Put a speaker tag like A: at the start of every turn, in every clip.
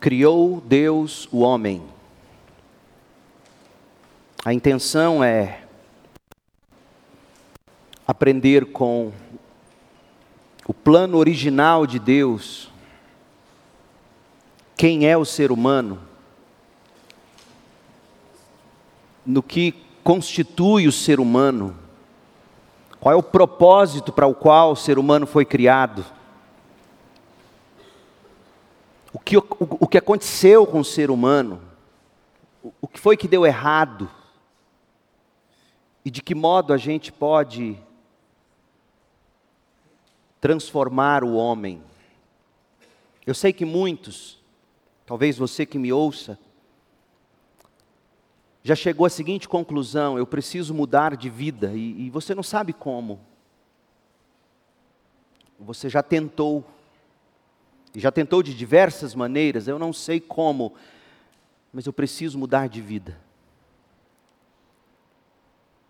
A: Criou Deus o homem. A intenção é aprender com o plano original de Deus. Quem é o ser humano? No que constitui o ser humano? Qual é o propósito para o qual o ser humano foi criado? O que, o, o que aconteceu com o ser humano? O, o que foi que deu errado? E de que modo a gente pode transformar o homem? Eu sei que muitos, talvez você que me ouça, já chegou à seguinte conclusão: eu preciso mudar de vida, e, e você não sabe como. Você já tentou, e já tentou de diversas maneiras, eu não sei como, mas eu preciso mudar de vida.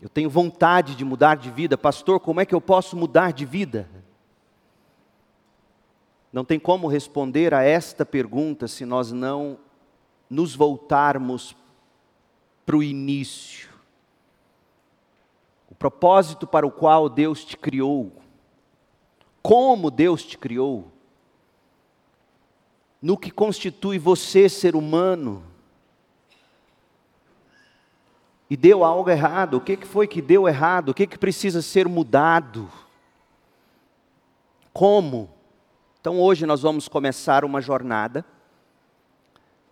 A: Eu tenho vontade de mudar de vida, pastor, como é que eu posso mudar de vida? Não tem como responder a esta pergunta se nós não nos voltarmos para o início. O propósito para o qual Deus te criou. Como Deus te criou. No que constitui você ser humano. E deu algo errado. O que foi que deu errado? O que, precisa ser mudado? Como? Então hoje nós vamos começar uma jornada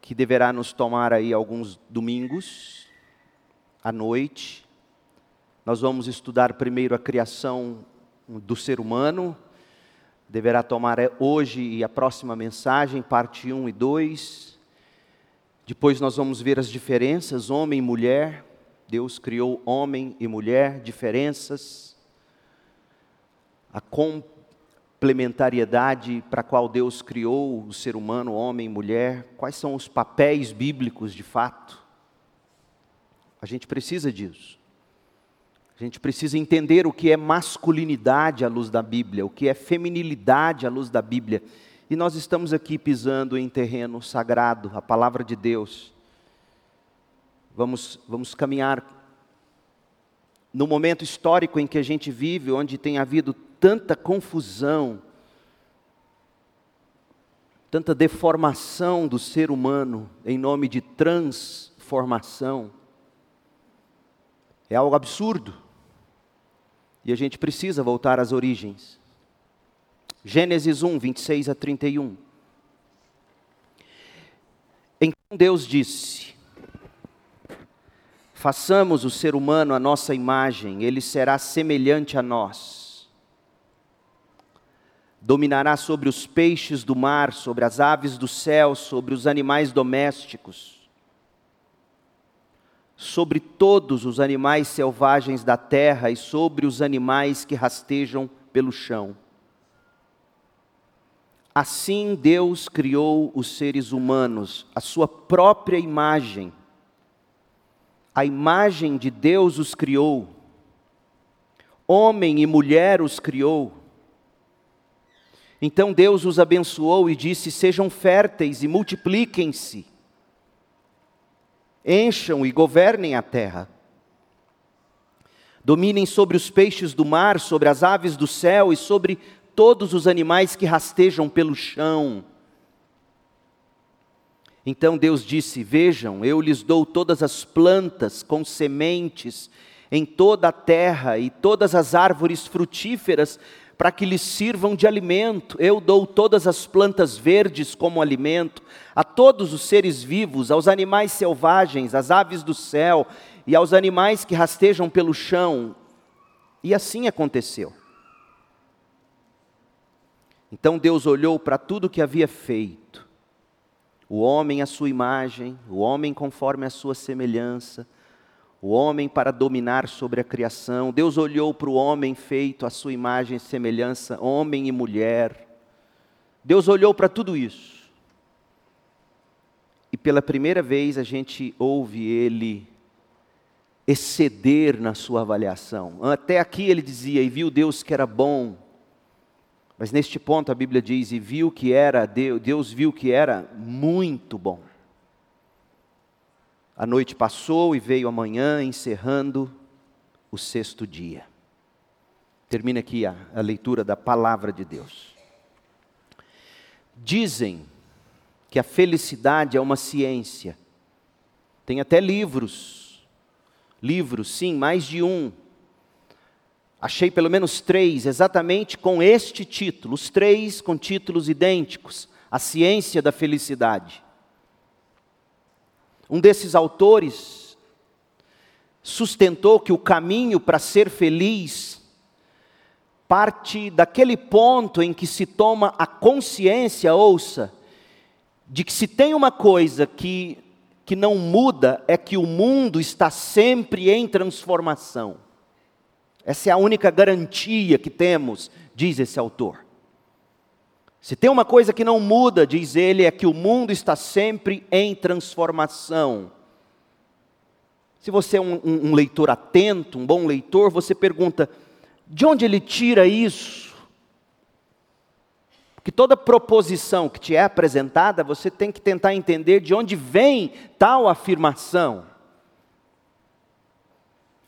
A: que deverá nos tomar aí alguns domingos à noite. Nós vamos estudar primeiro a criação do ser humano. Deverá tomar é, hoje e a próxima mensagem, parte 1 e 2. Depois nós vamos ver as diferenças, homem e mulher. Deus criou homem e mulher, diferenças. A complementariedade para a qual Deus criou o ser humano, homem e mulher. Quais são os papéis bíblicos de fato? A gente precisa disso. A gente precisa entender o que é masculinidade à luz da Bíblia, o que é feminilidade à luz da Bíblia. E nós estamos aqui pisando em terreno sagrado, a palavra de Deus. Vamos, vamos caminhar no momento histórico em que a gente vive, onde tem havido tanta confusão, tanta deformação do ser humano em nome de transformação. É algo absurdo. E a gente precisa voltar às origens. Gênesis 1, 26 a 31. Então Deus disse: Façamos o ser humano a nossa imagem, ele será semelhante a nós. Dominará sobre os peixes do mar, sobre as aves do céu, sobre os animais domésticos sobre todos os animais selvagens da terra e sobre os animais que rastejam pelo chão. Assim Deus criou os seres humanos, a sua própria imagem. A imagem de Deus os criou. Homem e mulher os criou. Então Deus os abençoou e disse: Sejam férteis e multipliquem-se encham e governem a terra. Dominem sobre os peixes do mar, sobre as aves do céu e sobre todos os animais que rastejam pelo chão. Então Deus disse: Vejam, eu lhes dou todas as plantas com sementes em toda a terra e todas as árvores frutíferas para que lhes sirvam de alimento. Eu dou todas as plantas verdes como alimento, a todos os seres vivos, aos animais selvagens, às aves do céu e aos animais que rastejam pelo chão. E assim aconteceu. Então Deus olhou para tudo o que havia feito, o homem à sua imagem, o homem conforme a sua semelhança, o homem para dominar sobre a criação. Deus olhou para o homem feito à sua imagem e semelhança, homem e mulher. Deus olhou para tudo isso. E pela primeira vez a gente ouve ele exceder na sua avaliação. Até aqui ele dizia: E viu Deus que era bom. Mas neste ponto a Bíblia diz: e viu que era, Deus viu que era muito bom. A noite passou e veio a manhã, encerrando o sexto dia. Termina aqui a, a leitura da palavra de Deus. Dizem que a felicidade é uma ciência. Tem até livros, livros, sim, mais de um, Achei pelo menos três exatamente com este título, os três com títulos idênticos: A Ciência da Felicidade. Um desses autores sustentou que o caminho para ser feliz parte daquele ponto em que se toma a consciência, ouça, de que se tem uma coisa que, que não muda, é que o mundo está sempre em transformação. Essa é a única garantia que temos, diz esse autor. Se tem uma coisa que não muda, diz ele, é que o mundo está sempre em transformação. Se você é um, um, um leitor atento, um bom leitor, você pergunta: de onde ele tira isso? Porque toda proposição que te é apresentada, você tem que tentar entender de onde vem tal afirmação.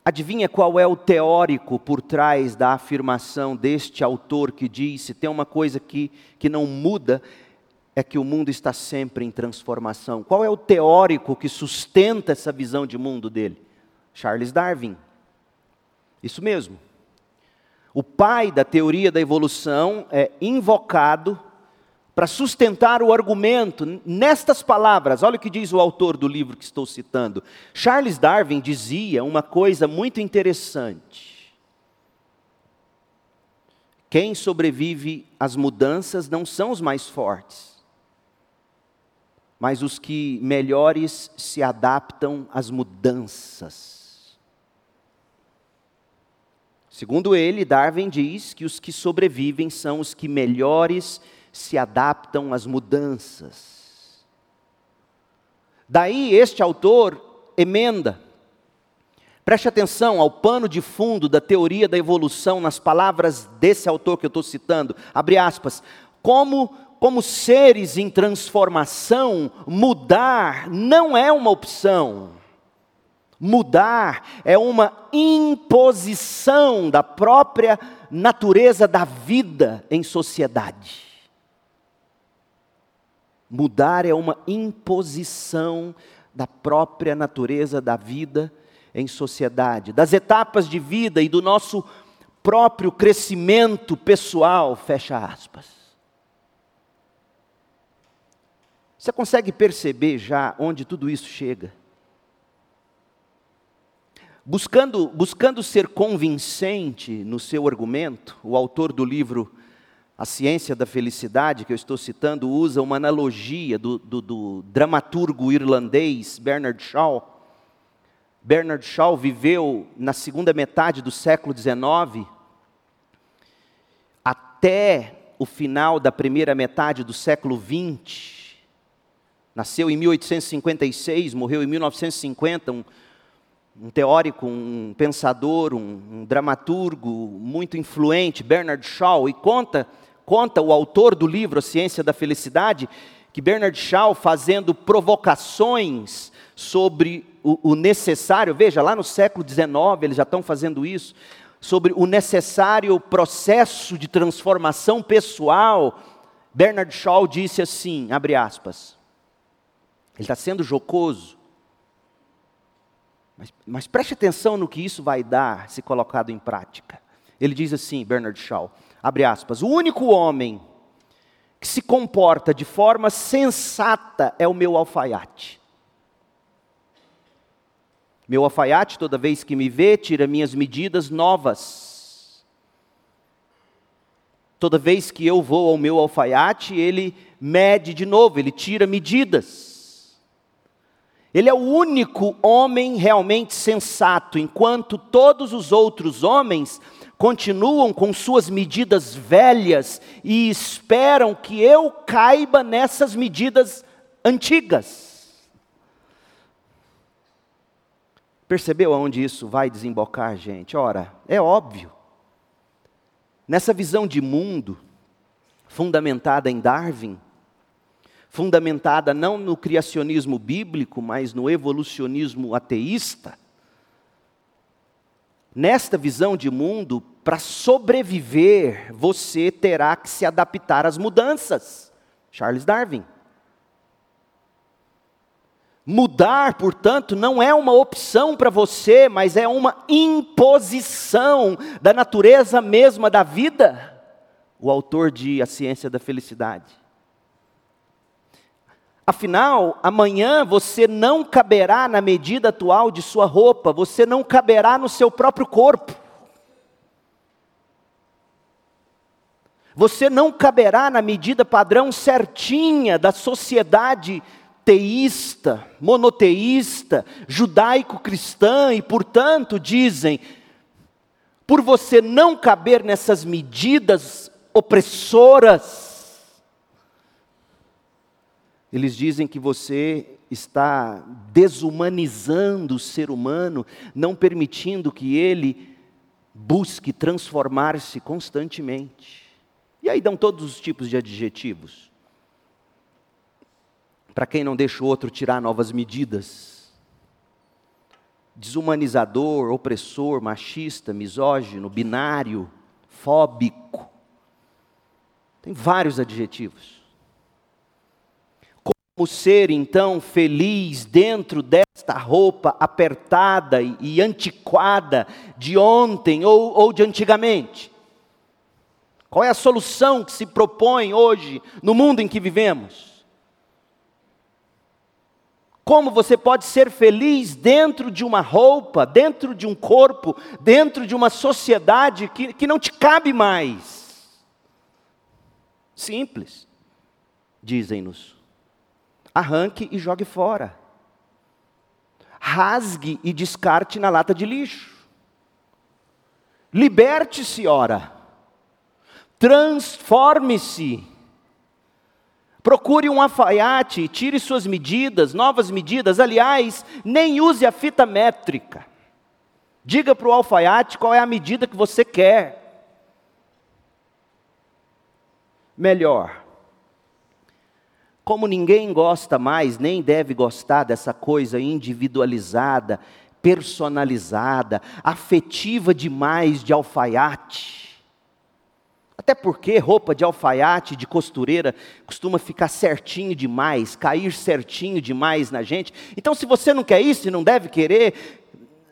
A: Adivinha qual é o teórico por trás da afirmação deste autor que diz: se tem uma coisa que, que não muda, é que o mundo está sempre em transformação. Qual é o teórico que sustenta essa visão de mundo dele? Charles Darwin. Isso mesmo. O pai da teoria da evolução é invocado para sustentar o argumento nestas palavras. Olha o que diz o autor do livro que estou citando. Charles Darwin dizia uma coisa muito interessante. Quem sobrevive às mudanças não são os mais fortes, mas os que melhores se adaptam às mudanças. Segundo ele, Darwin diz que os que sobrevivem são os que melhores se se adaptam às mudanças. Daí este autor emenda. Preste atenção ao pano de fundo da teoria da evolução nas palavras desse autor que eu estou citando. Abre aspas. Como, como seres em transformação, mudar não é uma opção. Mudar é uma imposição da própria natureza da vida em sociedade. Mudar é uma imposição da própria natureza da vida em sociedade, das etapas de vida e do nosso próprio crescimento pessoal, fecha aspas. Você consegue perceber já onde tudo isso chega? Buscando, buscando ser convincente no seu argumento, o autor do livro a ciência da felicidade, que eu estou citando, usa uma analogia do, do, do dramaturgo irlandês Bernard Shaw. Bernard Shaw viveu na segunda metade do século XIX até o final da primeira metade do século XX. Nasceu em 1856, morreu em 1950, um, um teórico, um pensador, um, um dramaturgo muito influente, Bernard Shaw, e conta Conta o autor do livro A Ciência da Felicidade que Bernard Shaw, fazendo provocações sobre o, o necessário, veja, lá no século XIX eles já estão fazendo isso, sobre o necessário processo de transformação pessoal, Bernard Shaw disse assim, abre aspas, ele está sendo jocoso, mas, mas preste atenção no que isso vai dar se colocado em prática. Ele diz assim, Bernard Shaw, abre aspas, o único homem que se comporta de forma sensata é o meu alfaiate. Meu alfaiate, toda vez que me vê, tira minhas medidas novas. Toda vez que eu vou ao meu alfaiate, ele mede de novo, ele tira medidas. Ele é o único homem realmente sensato, enquanto todos os outros homens continuam com suas medidas velhas e esperam que eu caiba nessas medidas antigas. Percebeu aonde isso vai desembocar, gente? Ora, é óbvio. Nessa visão de mundo, fundamentada em Darwin, fundamentada não no criacionismo bíblico, mas no evolucionismo ateísta. Nesta visão de mundo, para sobreviver, você terá que se adaptar às mudanças. Charles Darwin. Mudar, portanto, não é uma opção para você, mas é uma imposição da natureza mesma da vida. O autor de A Ciência da Felicidade. Afinal, amanhã você não caberá na medida atual de sua roupa, você não caberá no seu próprio corpo. Você não caberá na medida padrão certinha da sociedade teísta, monoteísta, judaico-cristã, e portanto dizem, por você não caber nessas medidas opressoras, eles dizem que você está desumanizando o ser humano, não permitindo que ele busque transformar-se constantemente. E aí dão todos os tipos de adjetivos. Para quem não deixa o outro tirar novas medidas. Desumanizador, opressor, machista, misógino, binário, fóbico. Tem vários adjetivos como ser então feliz dentro desta roupa apertada e antiquada de ontem ou, ou de antigamente? Qual é a solução que se propõe hoje no mundo em que vivemos? Como você pode ser feliz dentro de uma roupa, dentro de um corpo, dentro de uma sociedade que, que não te cabe mais? Simples, dizem-nos arranque e jogue fora. Rasgue e descarte na lata de lixo. Liberte-se, ora. Transforme-se. Procure um alfaiate, tire suas medidas, novas medidas. Aliás, nem use a fita métrica. Diga para o alfaiate qual é a medida que você quer. Melhor, como ninguém gosta mais, nem deve gostar dessa coisa individualizada, personalizada, afetiva demais de alfaiate. Até porque roupa de alfaiate, de costureira, costuma ficar certinho demais, cair certinho demais na gente. Então, se você não quer isso e não deve querer,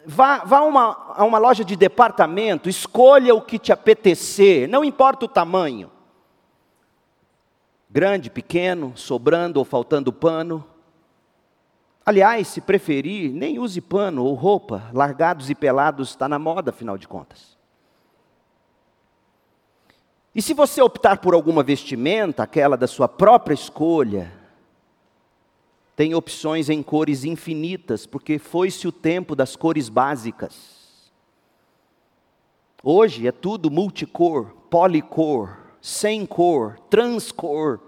A: vá, vá uma, a uma loja de departamento, escolha o que te apetecer, não importa o tamanho grande, pequeno, sobrando ou faltando pano. Aliás, se preferir, nem use pano ou roupa, largados e pelados está na moda, afinal de contas. E se você optar por alguma vestimenta, aquela da sua própria escolha, tem opções em cores infinitas, porque foi-se o tempo das cores básicas. Hoje é tudo multicor, policor, sem cor, transcor.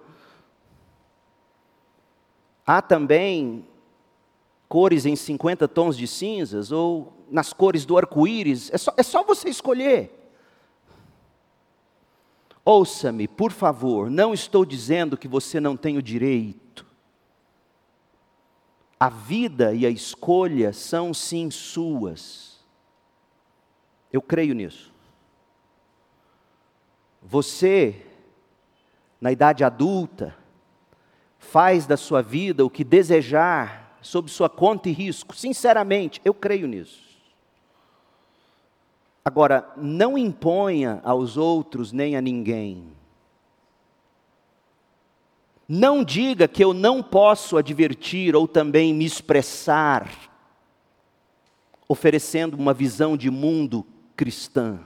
A: Há também cores em 50 tons de cinzas ou nas cores do arco-íris, é só, é só você escolher. Ouça-me, por favor, não estou dizendo que você não tem o direito. A vida e a escolha são sim suas. Eu creio nisso. Você, na idade adulta, faz da sua vida o que desejar, sob sua conta e risco. Sinceramente, eu creio nisso. Agora, não imponha aos outros nem a ninguém. Não diga que eu não posso advertir ou também me expressar, oferecendo uma visão de mundo cristã.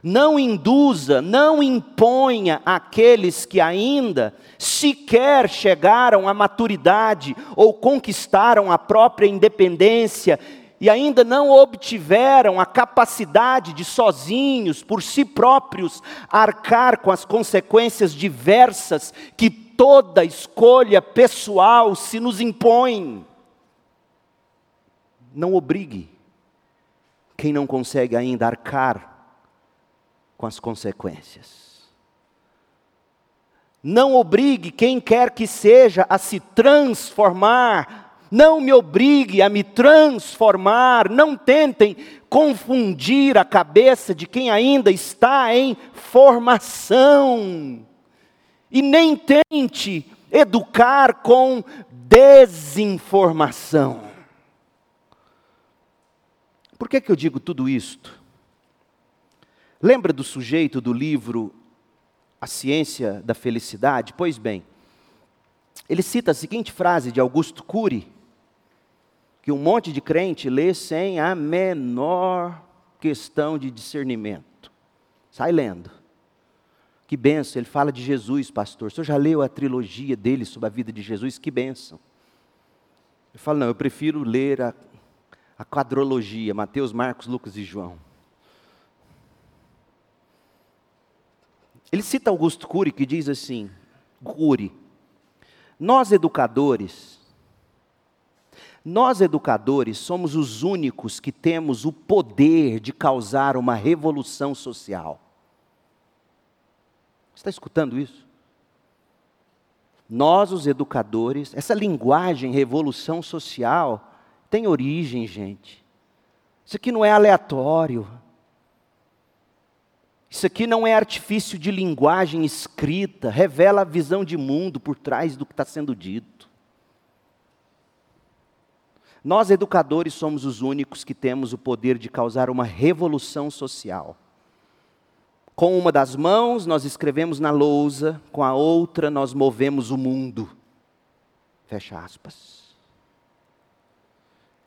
A: Não induza, não imponha aqueles que ainda sequer chegaram à maturidade ou conquistaram a própria independência e ainda não obtiveram a capacidade de sozinhos, por si próprios, arcar com as consequências diversas que toda escolha pessoal se nos impõe. Não obrigue quem não consegue ainda arcar com as consequências. Não obrigue quem quer que seja a se transformar. Não me obrigue a me transformar. Não tentem confundir a cabeça de quem ainda está em formação. E nem tente educar com desinformação. Por que, que eu digo tudo isto? Lembra do sujeito do livro A Ciência da Felicidade? Pois bem, ele cita a seguinte frase de Augusto Cury, que um monte de crente lê sem a menor questão de discernimento. Sai lendo. Que benção, ele fala de Jesus, pastor. O senhor já leu a trilogia dele sobre a vida de Jesus? Que benção. Ele fala, não, eu prefiro ler a, a quadrologia, Mateus, Marcos, Lucas e João. Ele cita Augusto Cury, que diz assim: Cury, nós educadores, nós educadores somos os únicos que temos o poder de causar uma revolução social. Está escutando isso? Nós, os educadores, essa linguagem revolução social tem origem, gente. Isso aqui não é aleatório. Isso aqui não é artifício de linguagem escrita, revela a visão de mundo por trás do que está sendo dito. Nós, educadores, somos os únicos que temos o poder de causar uma revolução social. Com uma das mãos nós escrevemos na lousa, com a outra nós movemos o mundo. Fecha aspas.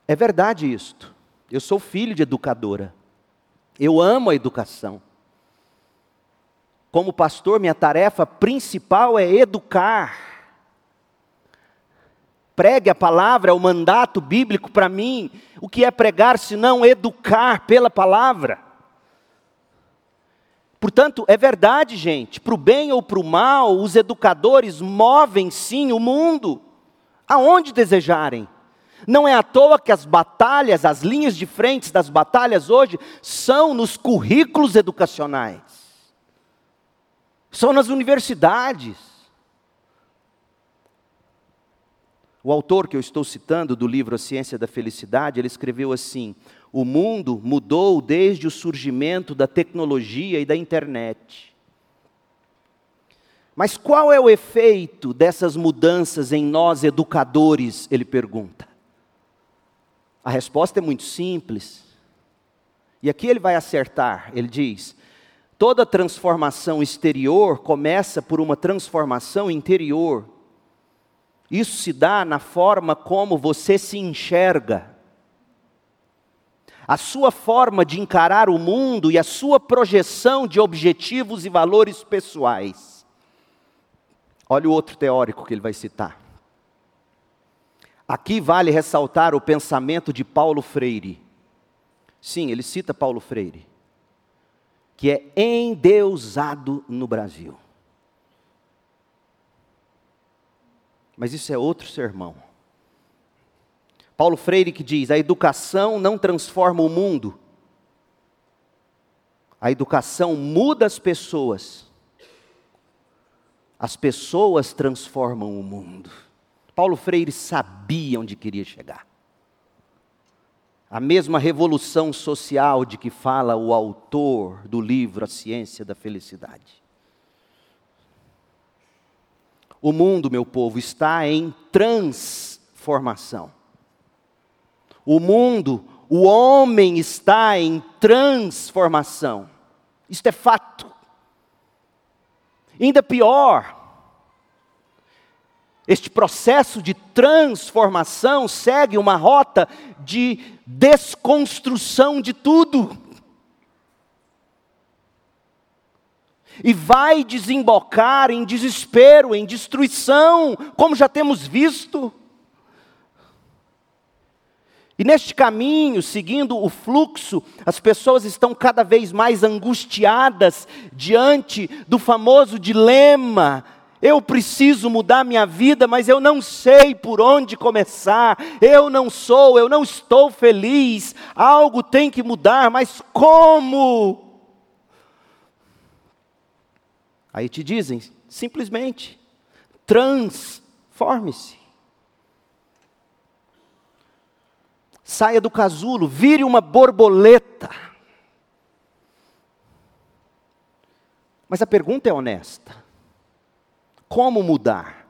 A: É verdade isto. Eu sou filho de educadora. Eu amo a educação. Como pastor, minha tarefa principal é educar. Pregue a palavra, é o mandato bíblico para mim. O que é pregar se não educar pela palavra? Portanto, é verdade, gente, para o bem ou para o mal, os educadores movem sim o mundo aonde desejarem. Não é à toa que as batalhas, as linhas de frente das batalhas hoje são nos currículos educacionais, são nas universidades. O autor que eu estou citando do livro A Ciência da Felicidade, ele escreveu assim: o mundo mudou desde o surgimento da tecnologia e da internet. Mas qual é o efeito dessas mudanças em nós educadores? Ele pergunta. A resposta é muito simples. E aqui ele vai acertar. Ele diz: toda transformação exterior começa por uma transformação interior. Isso se dá na forma como você se enxerga a sua forma de encarar o mundo e a sua projeção de objetivos e valores pessoais. Olha o outro teórico que ele vai citar. Aqui vale ressaltar o pensamento de Paulo Freire. Sim, ele cita Paulo Freire, que é endeusado no Brasil. Mas isso é outro sermão. Paulo Freire que diz: a educação não transforma o mundo, a educação muda as pessoas, as pessoas transformam o mundo. Paulo Freire sabia onde queria chegar. A mesma revolução social de que fala o autor do livro A Ciência da Felicidade. O mundo, meu povo, está em transformação. O mundo, o homem está em transformação. Isto é fato. Ainda pior, este processo de transformação segue uma rota de desconstrução de tudo. E vai desembocar em desespero, em destruição, como já temos visto. E neste caminho, seguindo o fluxo, as pessoas estão cada vez mais angustiadas diante do famoso dilema. Eu preciso mudar minha vida, mas eu não sei por onde começar. Eu não sou, eu não estou feliz. Algo tem que mudar, mas como? Aí te dizem, simplesmente, transforme-se. Saia do casulo, vire uma borboleta. Mas a pergunta é honesta: como mudar?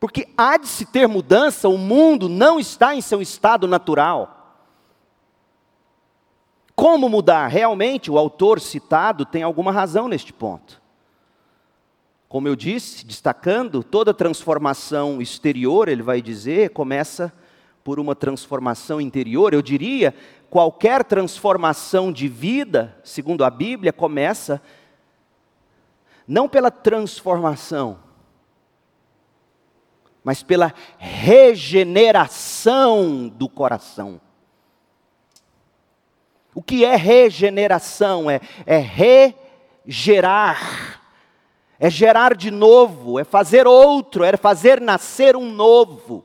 A: Porque há de se ter mudança, o mundo não está em seu estado natural. Como mudar? Realmente, o autor citado tem alguma razão neste ponto. Como eu disse, destacando, toda transformação exterior, ele vai dizer, começa por uma transformação interior. Eu diria, qualquer transformação de vida, segundo a Bíblia, começa não pela transformação, mas pela regeneração do coração. O que é regeneração? É, é regerar é gerar de novo, é fazer outro, é fazer nascer um novo.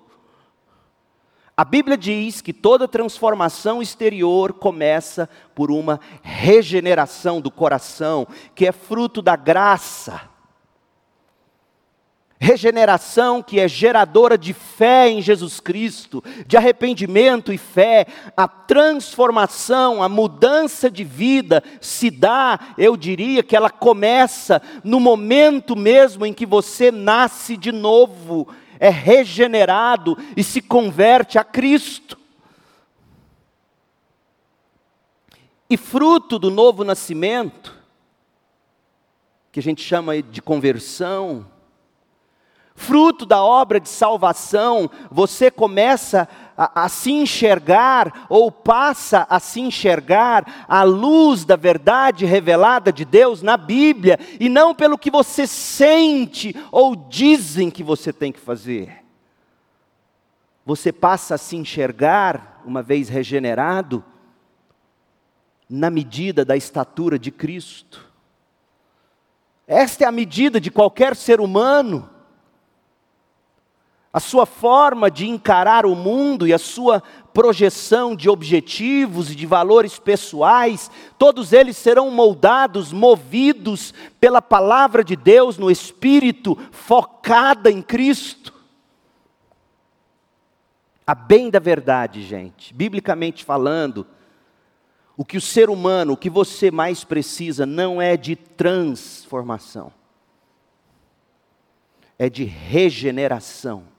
A: A Bíblia diz que toda transformação exterior começa por uma regeneração do coração, que é fruto da graça regeneração que é geradora de fé em Jesus Cristo, de arrependimento e fé, a transformação, a mudança de vida se dá, eu diria que ela começa no momento mesmo em que você nasce de novo, é regenerado e se converte a Cristo. E fruto do novo nascimento, que a gente chama de conversão, fruto da obra de salvação, você começa a, a, se enxergar, ou passa a se enxergar, a luz da verdade revelada de Deus na Bíblia, e não pelo que você sente ou dizem que você tem que fazer. Você passa a se enxergar, uma vez regenerado, na medida da estatura de Cristo. Esta é a medida de qualquer ser humano a sua forma de encarar o mundo e a sua projeção de objetivos e de valores pessoais, todos eles serão moldados, movidos pela palavra de Deus no espírito, focada em Cristo. A bem da verdade, gente, biblicamente falando, o que o ser humano, o que você mais precisa, não é de transformação, é de regeneração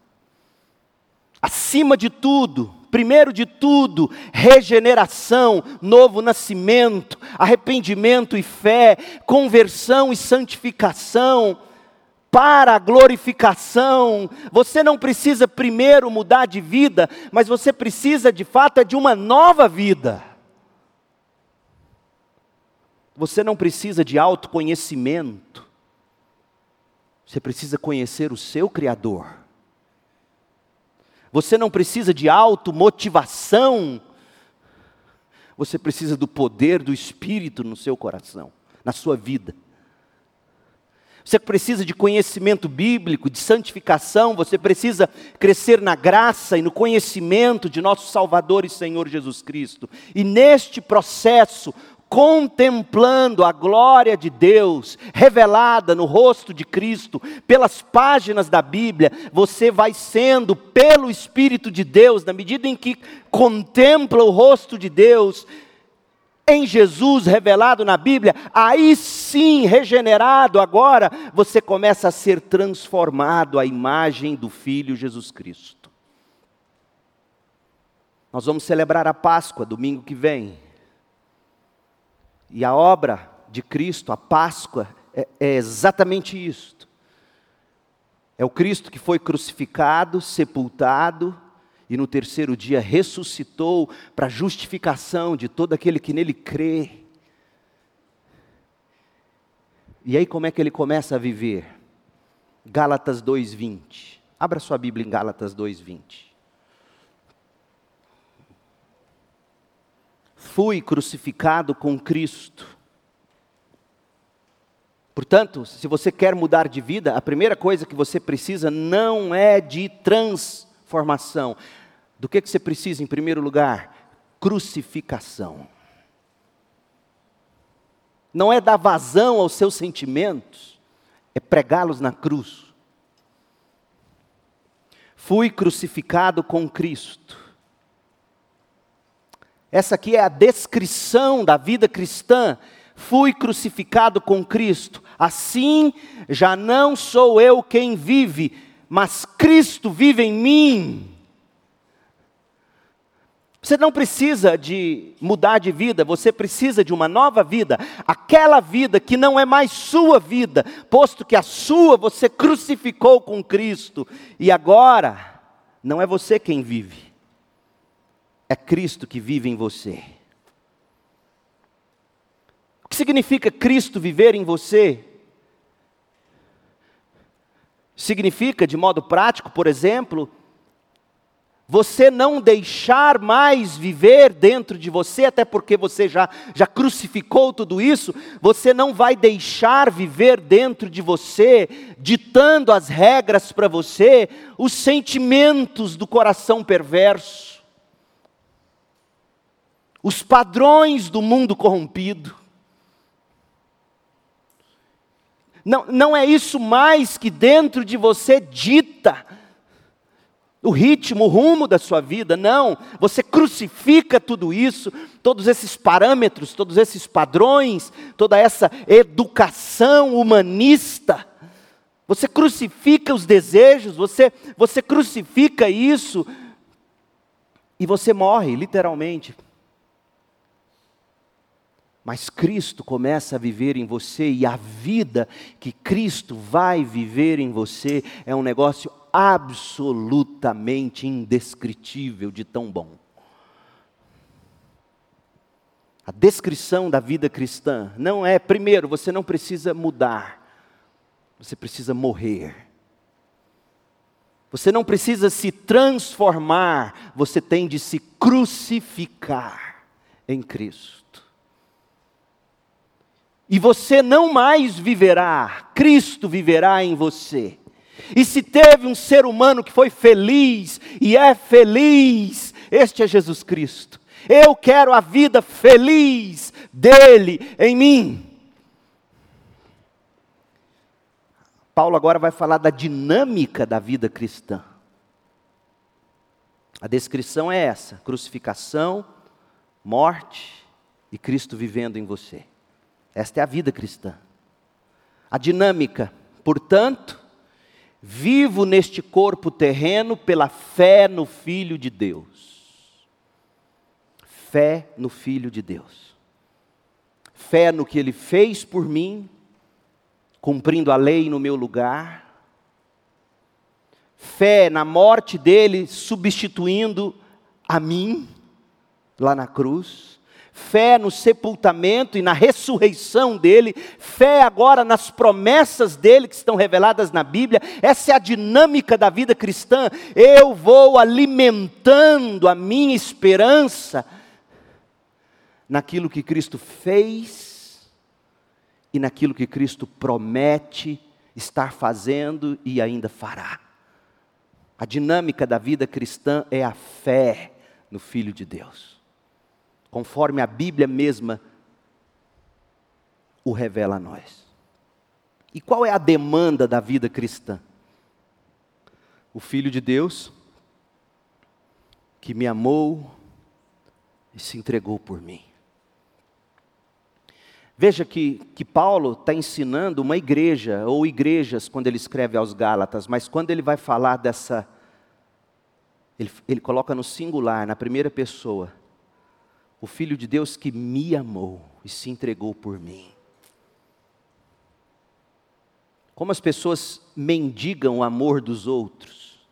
A: acima de tudo, primeiro de tudo, regeneração, novo nascimento, arrependimento e fé, conversão e santificação, para a glorificação. Você não precisa primeiro mudar de vida, mas você precisa de fato é de uma nova vida. Você não precisa de autoconhecimento, você precisa conhecer o seu Criador. Você não precisa de automotivação. Você precisa do poder do Espírito no seu coração, na sua vida. Você precisa de conhecimento bíblico, de santificação, você precisa crescer na graça e no conhecimento de nosso Salvador e Senhor Jesus Cristo. E neste processo, contemplando a glória de Deus revelada no rosto de Cristo, pelas páginas da Bíblia, você vai sendo, pelo Espírito de Deus, na medida em que contempla o rosto de Deus, em Jesus revelado na Bíblia, aí sim, regenerado agora, você começa a ser transformado à imagem do Filho Jesus Cristo. Nós vamos celebrar a Páscoa domingo que vem. E a obra de Cristo, a Páscoa, é, é exatamente isto. É o Cristo que foi crucificado, sepultado e no terceiro dia ressuscitou para justificação de todo aquele que nele crê. E aí como é que ele começa a viver? Gálatas 2:20. Abra sua Bíblia em Gálatas 2:20. Fui crucificado com Cristo. Portanto, se você quer mudar de vida, a primeira coisa que você precisa não é de transformação. Do que, que você precisa em primeiro lugar? Crucificação. Não é dar vazão aos seus sentimentos, é pregá-los na cruz. Fui crucificado com Cristo. Essa aqui é a descrição da vida cristã. Fui crucificado com Cristo. Assim, já não sou eu quem vive, mas Cristo vive em mim. Você não precisa de mudar de vida, você precisa de uma nova vida, aquela vida que não é mais sua vida, posto que a sua você crucificou com Cristo, e agora não é você quem vive, é Cristo que vive em você. O que significa Cristo viver em você? Significa, de modo prático, por exemplo, você não deixar mais viver dentro de você, até porque você já, já crucificou tudo isso, você não vai deixar viver dentro de você, ditando as regras para você, os sentimentos do coração perverso, os padrões do mundo corrompido. Não, não é isso mais que dentro de você dita o ritmo, o rumo da sua vida, não. Você crucifica tudo isso, todos esses parâmetros, todos esses padrões, toda essa educação humanista. Você crucifica os desejos, você, você crucifica isso e você morre, literalmente. Mas Cristo começa a viver em você e a vida que Cristo vai viver em você é um negócio absolutamente indescritível de tão bom. A descrição da vida cristã não é, primeiro, você não precisa mudar, você precisa morrer. Você não precisa se transformar, você tem de se crucificar em Cristo. E você não mais viverá, Cristo viverá em você. E se teve um ser humano que foi feliz e é feliz, este é Jesus Cristo. Eu quero a vida feliz dele em mim. Paulo agora vai falar da dinâmica da vida cristã. A descrição é essa: crucificação, morte e Cristo vivendo em você. Esta é a vida cristã. A dinâmica, portanto, Vivo neste corpo terreno pela fé no Filho de Deus. Fé no Filho de Deus. Fé no que Ele fez por mim, cumprindo a lei no meu lugar. Fé na morte dele, substituindo a mim, lá na cruz fé no sepultamento e na ressurreição dele, fé agora nas promessas dele que estão reveladas na Bíblia. Essa é a dinâmica da vida cristã. Eu vou alimentando a minha esperança naquilo que Cristo fez e naquilo que Cristo promete estar fazendo e ainda fará. A dinâmica da vida cristã é a fé no Filho de Deus conforme a Bíblia mesma o revela a nós. E qual é a demanda da vida cristã? O Filho de Deus, que me amou e se entregou por mim. Veja que, que Paulo está ensinando uma igreja, ou igrejas, quando ele escreve aos Gálatas, mas quando ele vai falar dessa. Ele, ele coloca no singular, na primeira pessoa o Filho de Deus que me amou e se entregou por mim. Como as pessoas mendigam o amor dos outros.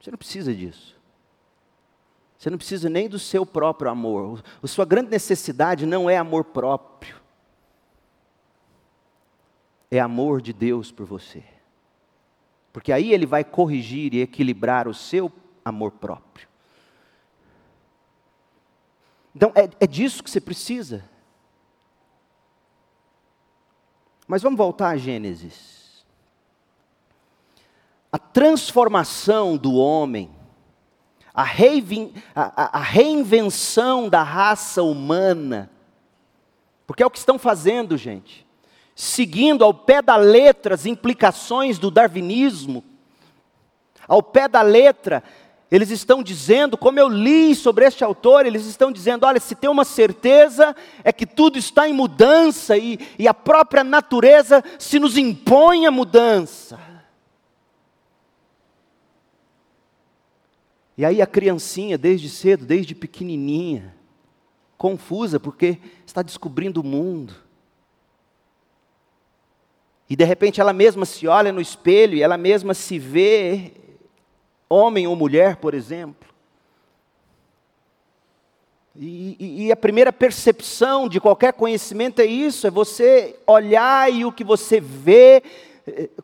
A: Você não precisa disso. Você não precisa nem do seu próprio amor. A sua grande necessidade não é amor próprio. É amor de Deus por você. Porque aí ele vai corrigir e equilibrar o seu amor próprio. Então é, é disso que você precisa. Mas vamos voltar a Gênesis. A transformação do homem, a, a, a reinvenção da raça humana, porque é o que estão fazendo, gente. seguindo ao pé da letra as implicações do darwinismo, ao pé da letra, eles estão dizendo, como eu li sobre este autor, eles estão dizendo: olha, se tem uma certeza, é que tudo está em mudança e, e a própria natureza se nos impõe a mudança. E aí a criancinha, desde cedo, desde pequenininha, confusa porque está descobrindo o mundo. E de repente ela mesma se olha no espelho e ela mesma se vê, homem ou mulher, por exemplo. E, e, e, a primeira percepção de qualquer conhecimento é isso: é você olhar e o que você vê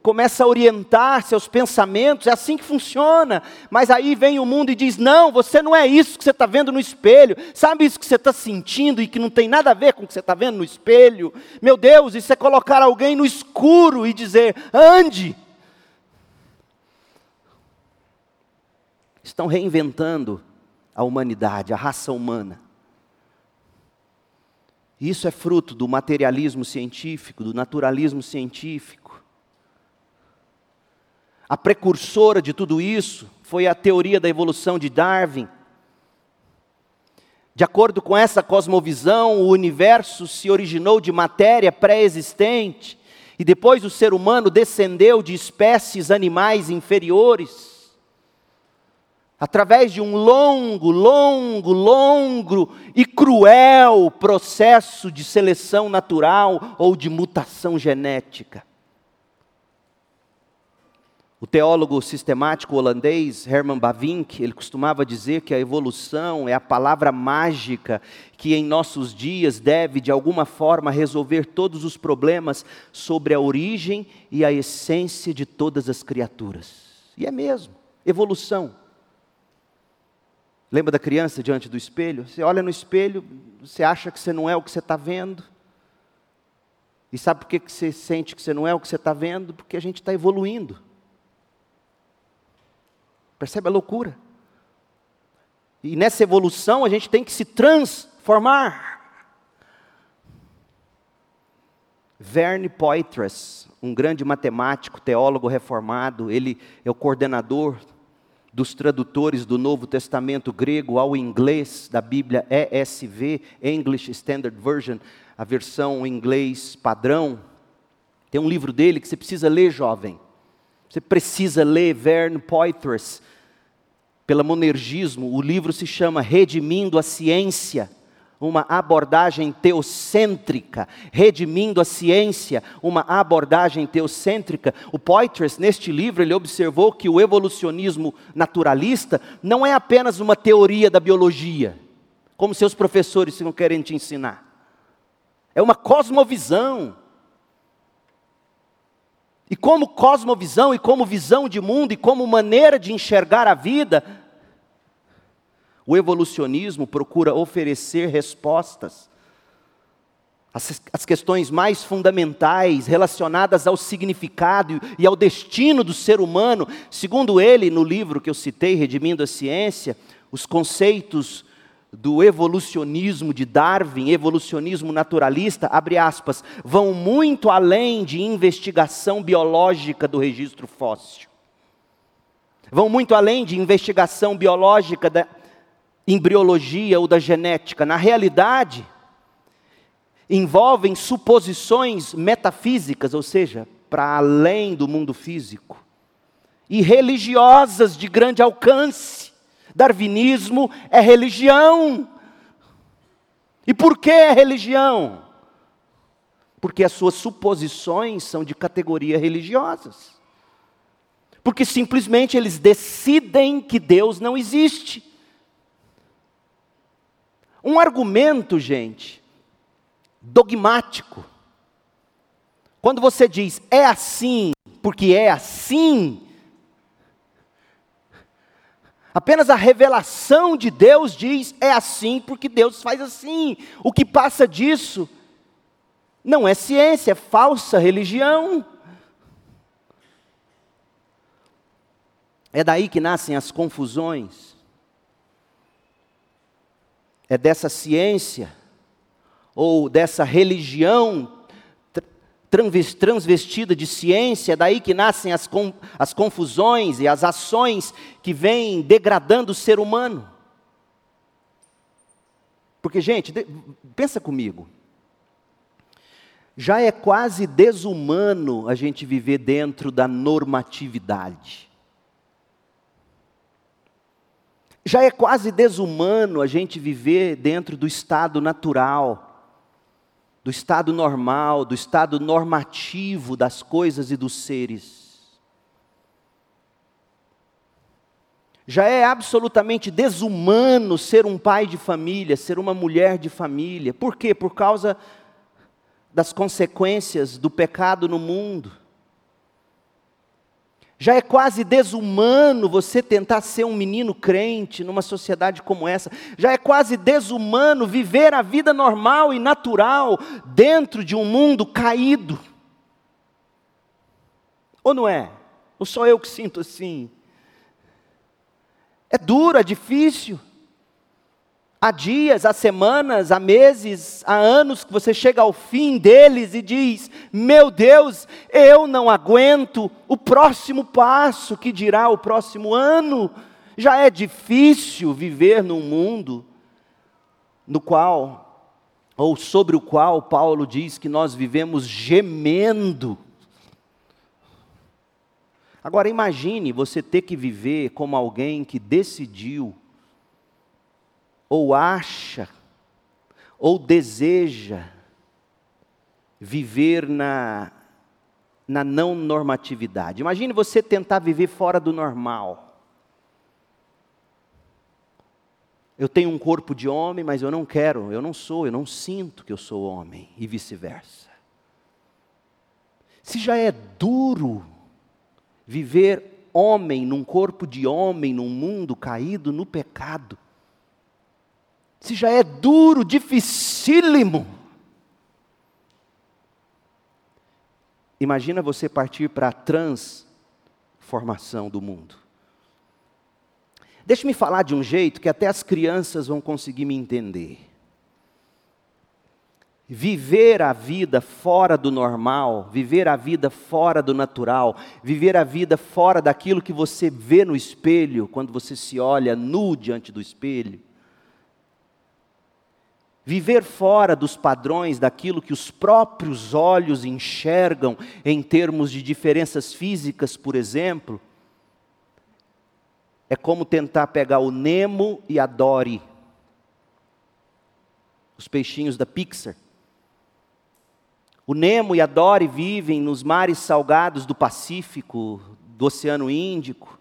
A: começa a orientar seus pensamentos, é assim que funciona. Mas aí vem o mundo e diz: não, você não é isso que você está vendo no espelho. Sabe isso que você está sentindo e que não tem nada a ver com o que você está vendo no espelho? Meu Deus, isso é colocar alguém no escuro e dizer: ande. Estão reinventando a humanidade, a raça humana. Isso é fruto do materialismo científico, do naturalismo científico a precursora de tudo isso foi a teoria da evolução de Darwin. De acordo com essa cosmovisão, o universo se originou de matéria pré-existente e depois o ser humano descendeu de espécies animais inferiores. Através de um longo, longo, longo e cruel processo de seleção natural ou de mutação genética. O teólogo sistemático holandês Herman Bavinck, ele costumava dizer que a evolução é a palavra mágica que em nossos dias deve de alguma forma resolver todos os problemas sobre a origem e a essência de todas as criaturas. E é mesmo, evolução. Lembra da criança diante do espelho? Você olha no espelho, você acha que você não é o que você está vendo. E sabe por que você sente que você não é o que você está vendo? Porque a gente está evoluindo. Percebe a loucura? E nessa evolução a gente tem que se transformar. Verne Poitras, um grande matemático, teólogo reformado, ele é o coordenador dos tradutores do Novo Testamento grego ao inglês da Bíblia ESV, English Standard Version, a versão em inglês padrão. Tem um livro dele que você precisa ler, jovem. Você precisa ler Verne Poitras, pela monergismo, o livro se chama Redimindo a Ciência, uma abordagem teocêntrica, redimindo a ciência, uma abordagem teocêntrica. O Poitras, neste livro, ele observou que o evolucionismo naturalista não é apenas uma teoria da biologia, como seus professores não querem te ensinar. É uma cosmovisão. E como cosmovisão, e como visão de mundo, e como maneira de enxergar a vida, o evolucionismo procura oferecer respostas às questões mais fundamentais relacionadas ao significado e ao destino do ser humano. Segundo ele, no livro que eu citei, Redimindo a Ciência, os conceitos do evolucionismo de Darwin, evolucionismo naturalista, abre aspas, vão muito além de investigação biológica do registro fóssil. Vão muito além de investigação biológica da, embriologia ou da genética. Na realidade, envolvem suposições metafísicas, ou seja, para além do mundo físico, e religiosas de grande alcance. Darwinismo é religião. E por que é religião? Porque as suas suposições são de categoria religiosas. Porque simplesmente eles decidem que Deus não existe. Um argumento, gente, dogmático. Quando você diz é assim, porque é assim, apenas a revelação de Deus diz é assim, porque Deus faz assim. O que passa disso não é ciência, é falsa religião. É daí que nascem as confusões é dessa ciência ou dessa religião transvestida de ciência, é daí que nascem as, as confusões e as ações que vêm degradando o ser humano. Porque, gente, pensa comigo. Já é quase desumano a gente viver dentro da normatividade. Já é quase desumano a gente viver dentro do estado natural do estado normal, do estado normativo das coisas e dos seres. Já é absolutamente desumano ser um pai de família, ser uma mulher de família. Por quê? Por causa das consequências do pecado no mundo. Já é quase desumano você tentar ser um menino crente numa sociedade como essa. Já é quase desumano viver a vida normal e natural dentro de um mundo caído. Ou não é? Ou só eu que sinto assim? É duro, é difícil. Há dias, há semanas, há meses, há anos que você chega ao fim deles e diz: Meu Deus, eu não aguento o próximo passo, que dirá o próximo ano. Já é difícil viver num mundo no qual, ou sobre o qual Paulo diz que nós vivemos gemendo. Agora imagine você ter que viver como alguém que decidiu ou acha, ou deseja viver na, na não normatividade. Imagine você tentar viver fora do normal. Eu tenho um corpo de homem, mas eu não quero, eu não sou, eu não sinto que eu sou homem, e vice-versa. Se já é duro viver homem num corpo de homem, num mundo caído no pecado, se já é duro, dificílimo. Imagina você partir para a transformação do mundo. Deixe-me falar de um jeito que até as crianças vão conseguir me entender. Viver a vida fora do normal, viver a vida fora do natural, viver a vida fora daquilo que você vê no espelho, quando você se olha nu diante do espelho, Viver fora dos padrões daquilo que os próprios olhos enxergam em termos de diferenças físicas, por exemplo, é como tentar pegar o Nemo e a Dory, os peixinhos da Pixar. O Nemo e a Dory vivem nos mares salgados do Pacífico, do Oceano Índico.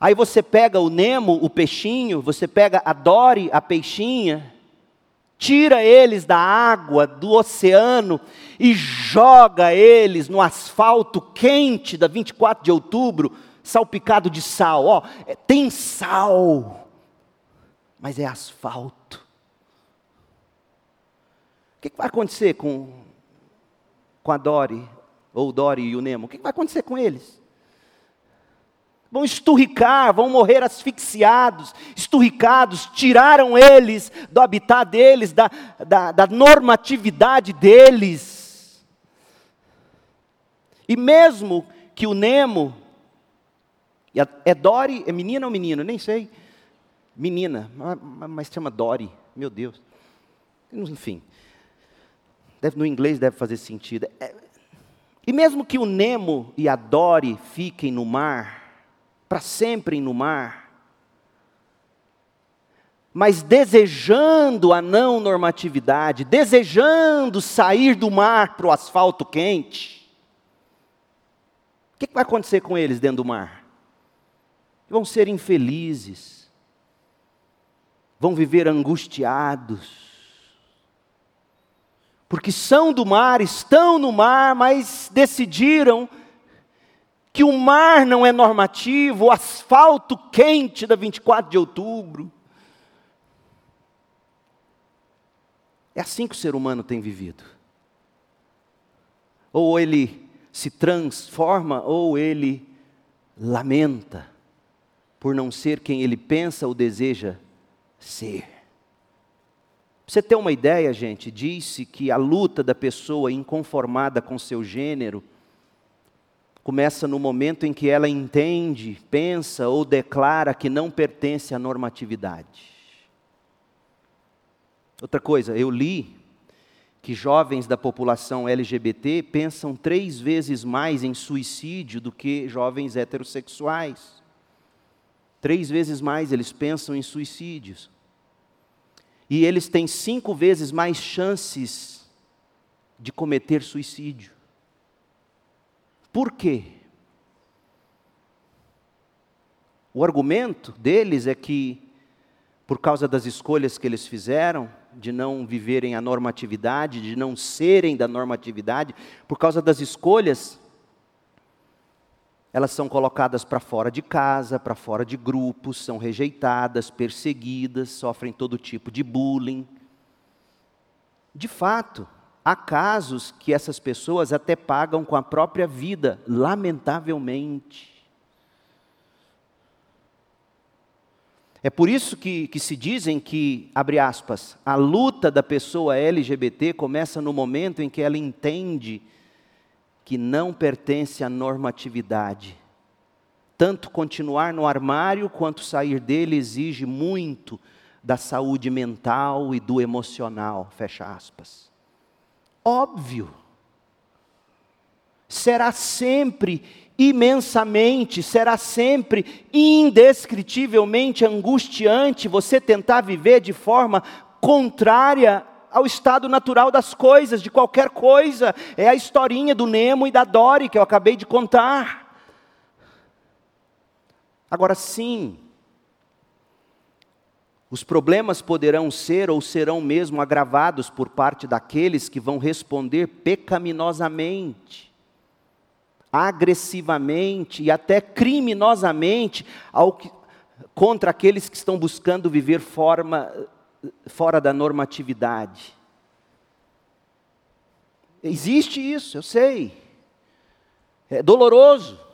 A: Aí você pega o Nemo, o peixinho, você pega a Dory, a peixinha, tira eles da água, do oceano e joga eles no asfalto quente da 24 de outubro, salpicado de sal. Ó, é, tem sal, mas é asfalto. O que, que vai acontecer com, com a Dory, ou Dory e o Nemo? O que, que vai acontecer com eles? Vão esturricar, vão morrer asfixiados, esturricados, tiraram eles do habitat deles, da, da, da normatividade deles. E mesmo que o Nemo, é Dory, é menina ou menino? Nem sei. Menina, mas chama Dory, meu Deus. Enfim, deve, no inglês deve fazer sentido. É, e mesmo que o Nemo e a Dory fiquem no mar, para sempre no mar, mas desejando a não normatividade, desejando sair do mar para o asfalto quente, o que, que vai acontecer com eles dentro do mar? Vão ser infelizes, vão viver angustiados, porque são do mar, estão no mar, mas decidiram que o mar não é normativo, o asfalto quente da 24 de outubro. É assim que o ser humano tem vivido. Ou ele se transforma, ou ele lamenta por não ser quem ele pensa ou deseja ser. você ter uma ideia, gente, disse que a luta da pessoa inconformada com seu gênero começa no momento em que ela entende, pensa ou declara que não pertence à normatividade. Outra coisa, eu li que jovens da população LGBT pensam três vezes mais em suicídio do que jovens heterossexuais. Três vezes mais eles pensam em suicídios. E eles têm cinco vezes mais chances de cometer suicídio. Por quê? O argumento deles é que, por causa das escolhas que eles fizeram, de não viverem a normatividade, de não serem da normatividade, por causa das escolhas, elas são colocadas para fora de casa, para fora de grupos, são rejeitadas, perseguidas, sofrem todo tipo de bullying. De fato, há casos que essas pessoas até pagam com a própria vida, lamentavelmente. É por isso que, que se dizem que, abre aspas, a luta da pessoa LGBT começa no momento em que ela entende que não pertence à normatividade. Tanto continuar no armário quanto sair dele exige muito da saúde mental e do emocional, fecha aspas. Óbvio. Será sempre imensamente, será sempre indescritivelmente angustiante você tentar viver de forma contrária ao estado natural das coisas, de qualquer coisa. É a historinha do Nemo e da Dory que eu acabei de contar. Agora sim, os problemas poderão ser ou serão mesmo agravados por parte daqueles que vão responder pecaminosamente, agressivamente e até criminosamente que, contra aqueles que estão buscando viver forma fora da normatividade. Existe isso, eu sei. É doloroso.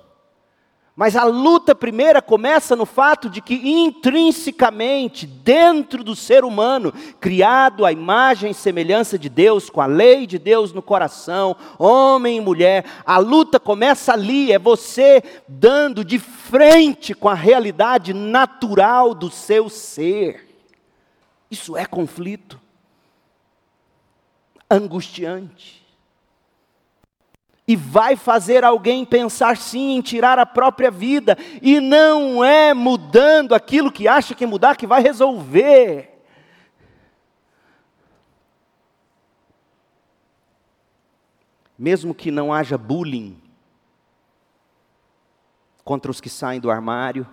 A: Mas a luta primeira começa no fato de que intrinsecamente, dentro do ser humano, criado à imagem e semelhança de Deus, com a lei de Deus no coração, homem e mulher, a luta começa ali, é você dando de frente com a realidade natural do seu ser. Isso é conflito. Angustiante. E vai fazer alguém pensar sim em tirar a própria vida, e não é mudando aquilo que acha que mudar que vai resolver. Mesmo que não haja bullying contra os que saem do armário,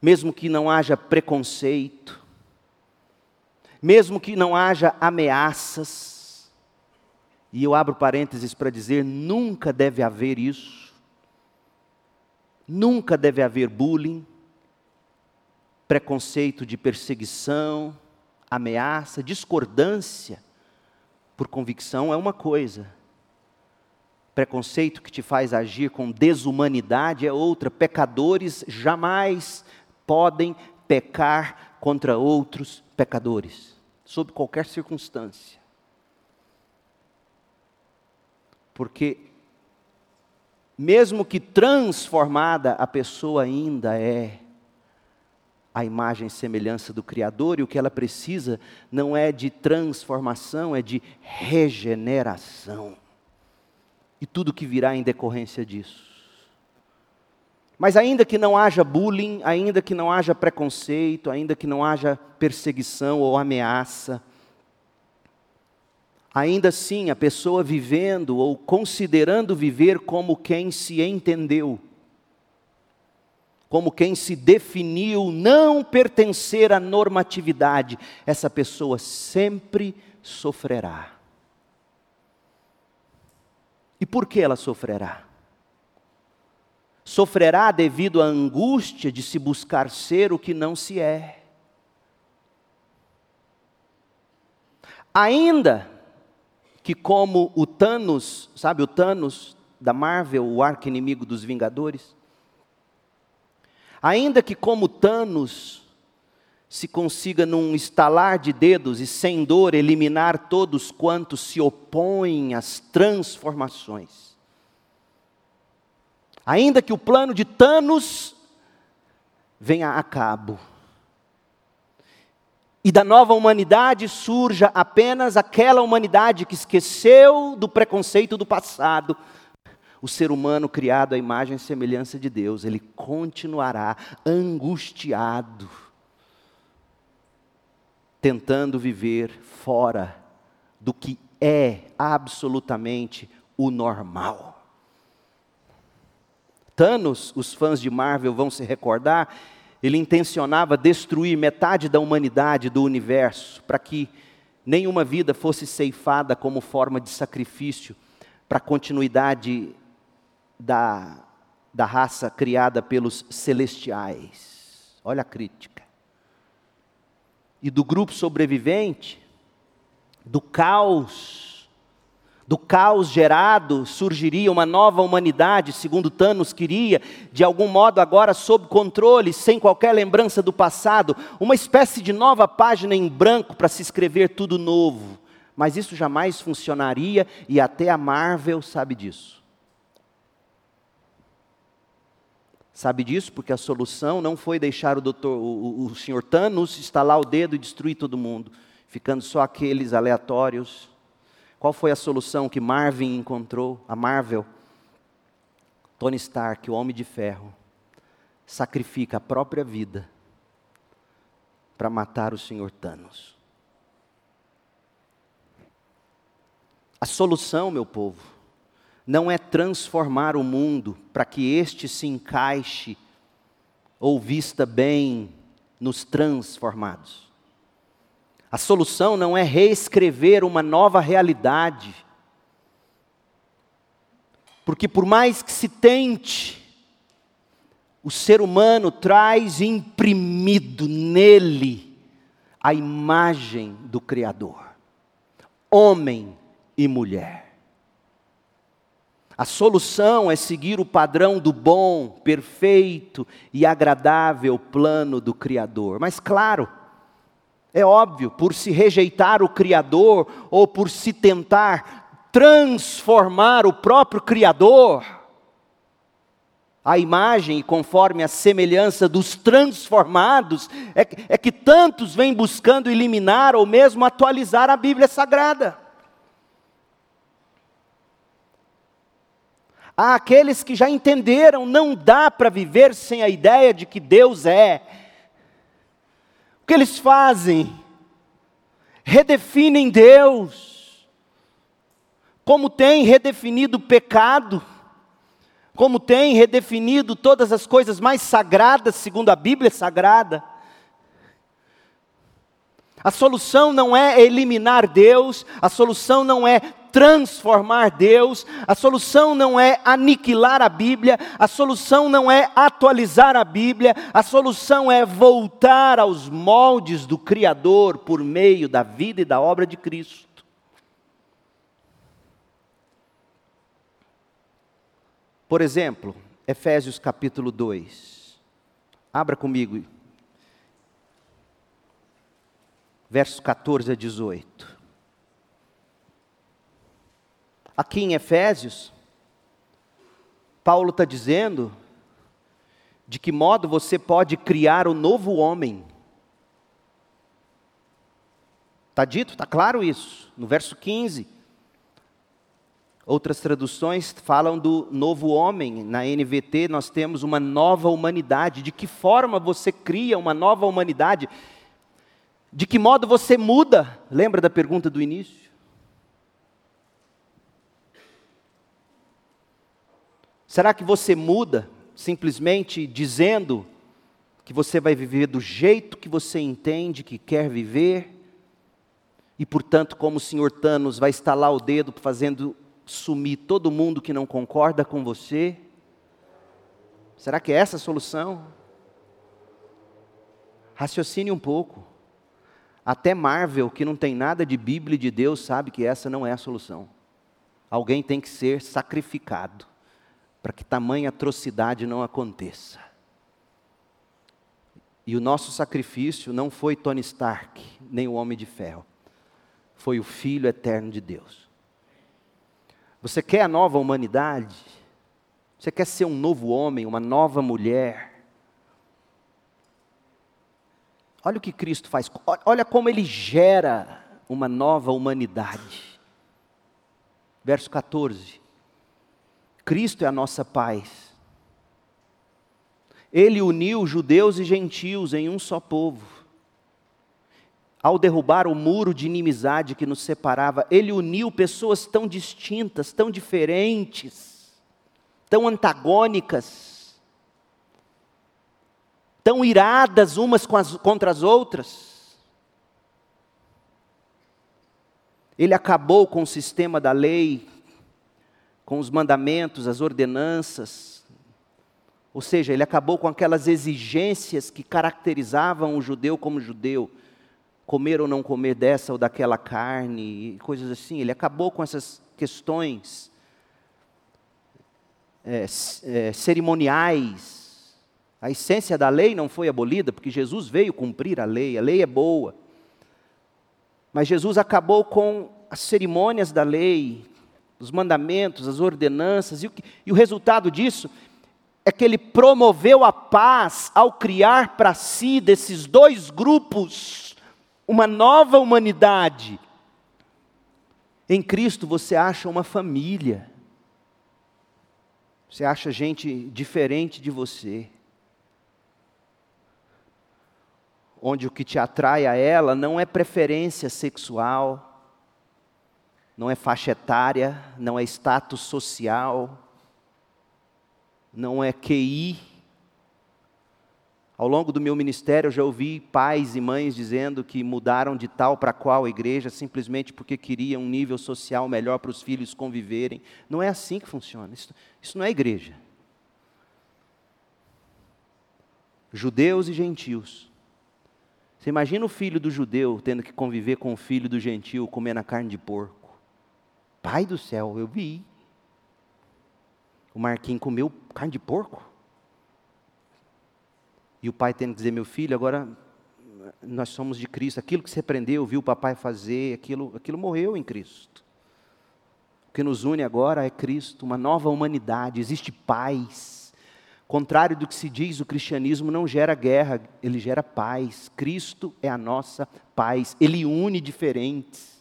A: mesmo que não haja preconceito, mesmo que não haja ameaças, e eu abro parênteses para dizer: nunca deve haver isso, nunca deve haver bullying, preconceito de perseguição, ameaça, discordância por convicção é uma coisa, preconceito que te faz agir com desumanidade é outra. Pecadores jamais podem pecar contra outros pecadores sob qualquer circunstância. Porque, mesmo que transformada, a pessoa ainda é a imagem e semelhança do Criador, e o que ela precisa não é de transformação, é de regeneração. E tudo que virá em decorrência disso. Mas ainda que não haja bullying, ainda que não haja preconceito, ainda que não haja perseguição ou ameaça, ainda assim a pessoa vivendo ou considerando viver como quem se entendeu, como quem se definiu não pertencer à normatividade, essa pessoa sempre sofrerá. E por que ela sofrerá? sofrerá devido à angústia de se buscar ser o que não se é. Ainda que, como o Thanos, sabe o Thanos da Marvel, o arco-inimigo dos Vingadores? Ainda que, como Thanos, se consiga, num estalar de dedos e sem dor, eliminar todos quantos se opõem às transformações. Ainda que o plano de Thanos venha a cabo. E da nova humanidade surja apenas aquela humanidade que esqueceu do preconceito do passado. O ser humano criado à imagem e semelhança de Deus, ele continuará angustiado tentando viver fora do que é absolutamente o normal. Thanos, os fãs de Marvel vão se recordar, ele intencionava destruir metade da humanidade, do universo, para que nenhuma vida fosse ceifada como forma de sacrifício para a continuidade da, da raça criada pelos celestiais. Olha a crítica e do grupo sobrevivente, do caos, do caos gerado, surgiria uma nova humanidade, segundo Thanos queria, de algum modo agora sob controle, sem qualquer lembrança do passado, uma espécie de nova página em branco para se escrever tudo novo. Mas isso jamais funcionaria e até a Marvel sabe disso. Sabe disso? Porque a solução não foi deixar o, doutor, o, o, senhor Thanos estalar o dedo e destruir todo mundo, ficando só aqueles aleatórios. Qual foi a solução que Marvin encontrou? A Marvel. Tony Stark, o Homem de Ferro, sacrifica a própria vida para matar o senhor Thanos. A solução, meu povo, não é transformar o mundo para que este se encaixe ou vista bem nos transformados. A solução não é reescrever uma nova realidade. Porque por mais que se tente, o ser humano traz imprimido nele a imagem do Criador, homem e mulher. A solução é seguir o padrão do bom, perfeito e agradável plano do Criador. Mas, claro, é óbvio, por se rejeitar o Criador ou por se tentar transformar o próprio Criador, a imagem e conforme a semelhança dos transformados, é, é que tantos vêm buscando eliminar ou mesmo atualizar a Bíblia Sagrada. Há aqueles que já entenderam, não dá para viver sem a ideia de que Deus é. O que eles fazem? Redefinem Deus. Como tem redefinido o pecado, como tem redefinido todas as coisas mais sagradas, segundo a Bíblia sagrada. A solução não é eliminar Deus, a solução não é transformar Deus, a solução não é aniquilar a Bíblia, a solução não é atualizar a Bíblia, a solução é voltar aos moldes do Criador por meio da vida e da obra de Cristo. Por exemplo, Efésios capítulo 2. Abra comigo. Versos 14 a 18. Aqui em Efésios, Paulo está dizendo de que modo você pode criar o novo homem. Está dito, está claro isso, no verso 15. Outras traduções falam do novo homem. Na NVT nós temos uma nova humanidade. De que forma você cria uma nova humanidade? De que modo você muda? Lembra da pergunta do início? Será que você muda simplesmente dizendo que você vai viver do jeito que você entende que quer viver? E portanto, como o senhor Thanos vai estalar o dedo fazendo sumir todo mundo que não concorda com você? Será que é essa a solução? Raciocine um pouco. Até Marvel, que não tem nada de Bíblia e de Deus, sabe que essa não é a solução. Alguém tem que ser sacrificado para que tamanha atrocidade não aconteça. E o nosso sacrifício não foi Tony Stark, nem o Homem de Ferro. Foi o Filho eterno de Deus. Você quer a nova humanidade? Você quer ser um novo homem, uma nova mulher? Olha o que Cristo faz, olha como ele gera uma nova humanidade. Verso 14. Cristo é a nossa paz. Ele uniu judeus e gentios em um só povo. Ao derrubar o muro de inimizade que nos separava, ele uniu pessoas tão distintas, tão diferentes, tão antagônicas, tão iradas umas contra as outras. Ele acabou com o sistema da lei, com os mandamentos, as ordenanças. Ou seja, ele acabou com aquelas exigências que caracterizavam o judeu como judeu. Comer ou não comer dessa ou daquela carne, coisas assim. Ele acabou com essas questões é, é, cerimoniais. A essência da lei não foi abolida, porque Jesus veio cumprir a lei, a lei é boa. Mas Jesus acabou com as cerimônias da lei, os mandamentos, as ordenanças, e o, que, e o resultado disso é que ele promoveu a paz ao criar para si, desses dois grupos, uma nova humanidade. Em Cristo você acha uma família, você acha gente diferente de você, onde o que te atrai a ela não é preferência sexual, não é faixa etária, não é status social, não é QI. Ao longo do meu ministério, eu já ouvi pais e mães dizendo que mudaram de tal para qual igreja simplesmente porque queriam um nível social melhor para os filhos conviverem. Não é assim que funciona. Isso, isso não é igreja. Judeus e gentios. Você imagina o filho do judeu tendo que conviver com o filho do gentil comendo a carne de porco. Pai do céu, eu vi. O Marquinhos comeu carne de porco. E o pai tendo que dizer, meu filho, agora nós somos de Cristo. Aquilo que você aprendeu, viu o papai fazer, aquilo, aquilo morreu em Cristo. O que nos une agora é Cristo, uma nova humanidade, existe paz. Contrário do que se diz, o cristianismo não gera guerra, ele gera paz. Cristo é a nossa paz, ele une diferentes.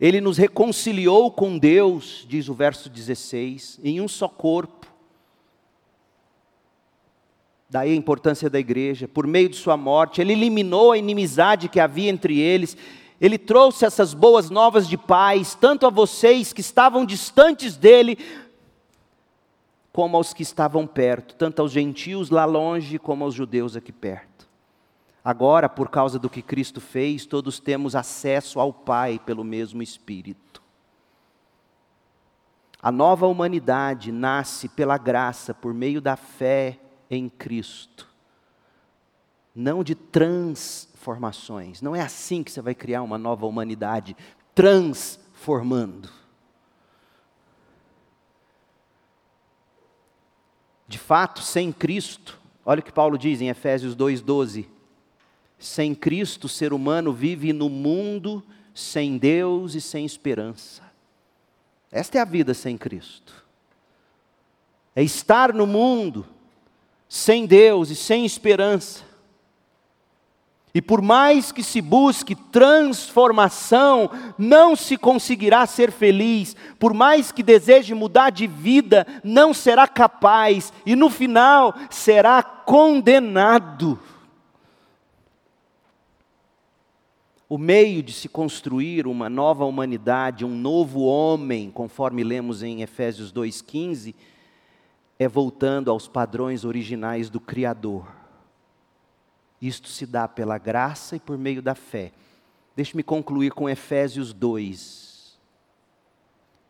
A: Ele nos reconciliou com Deus, diz o verso 16, em um só corpo. Daí a importância da igreja, por meio de sua morte, ele eliminou a inimizade que havia entre eles, ele trouxe essas boas novas de paz, tanto a vocês que estavam distantes dele, como aos que estavam perto, tanto aos gentios lá longe, como aos judeus aqui perto. Agora, por causa do que Cristo fez, todos temos acesso ao Pai pelo mesmo Espírito. A nova humanidade nasce pela graça, por meio da fé em Cristo. Não de transformações. Não é assim que você vai criar uma nova humanidade, transformando. De fato, sem Cristo, olha o que Paulo diz em Efésios 2,12 sem Cristo, o ser humano vive no mundo sem Deus e sem esperança. Esta é a vida sem Cristo. É estar no mundo sem Deus e sem esperança. E por mais que se busque transformação, não se conseguirá ser feliz. Por mais que deseje mudar de vida, não será capaz. E no final, será condenado. O meio de se construir uma nova humanidade, um novo homem, conforme lemos em Efésios 2,15, é voltando aos padrões originais do Criador. Isto se dá pela graça e por meio da fé. Deixe-me concluir com Efésios 2.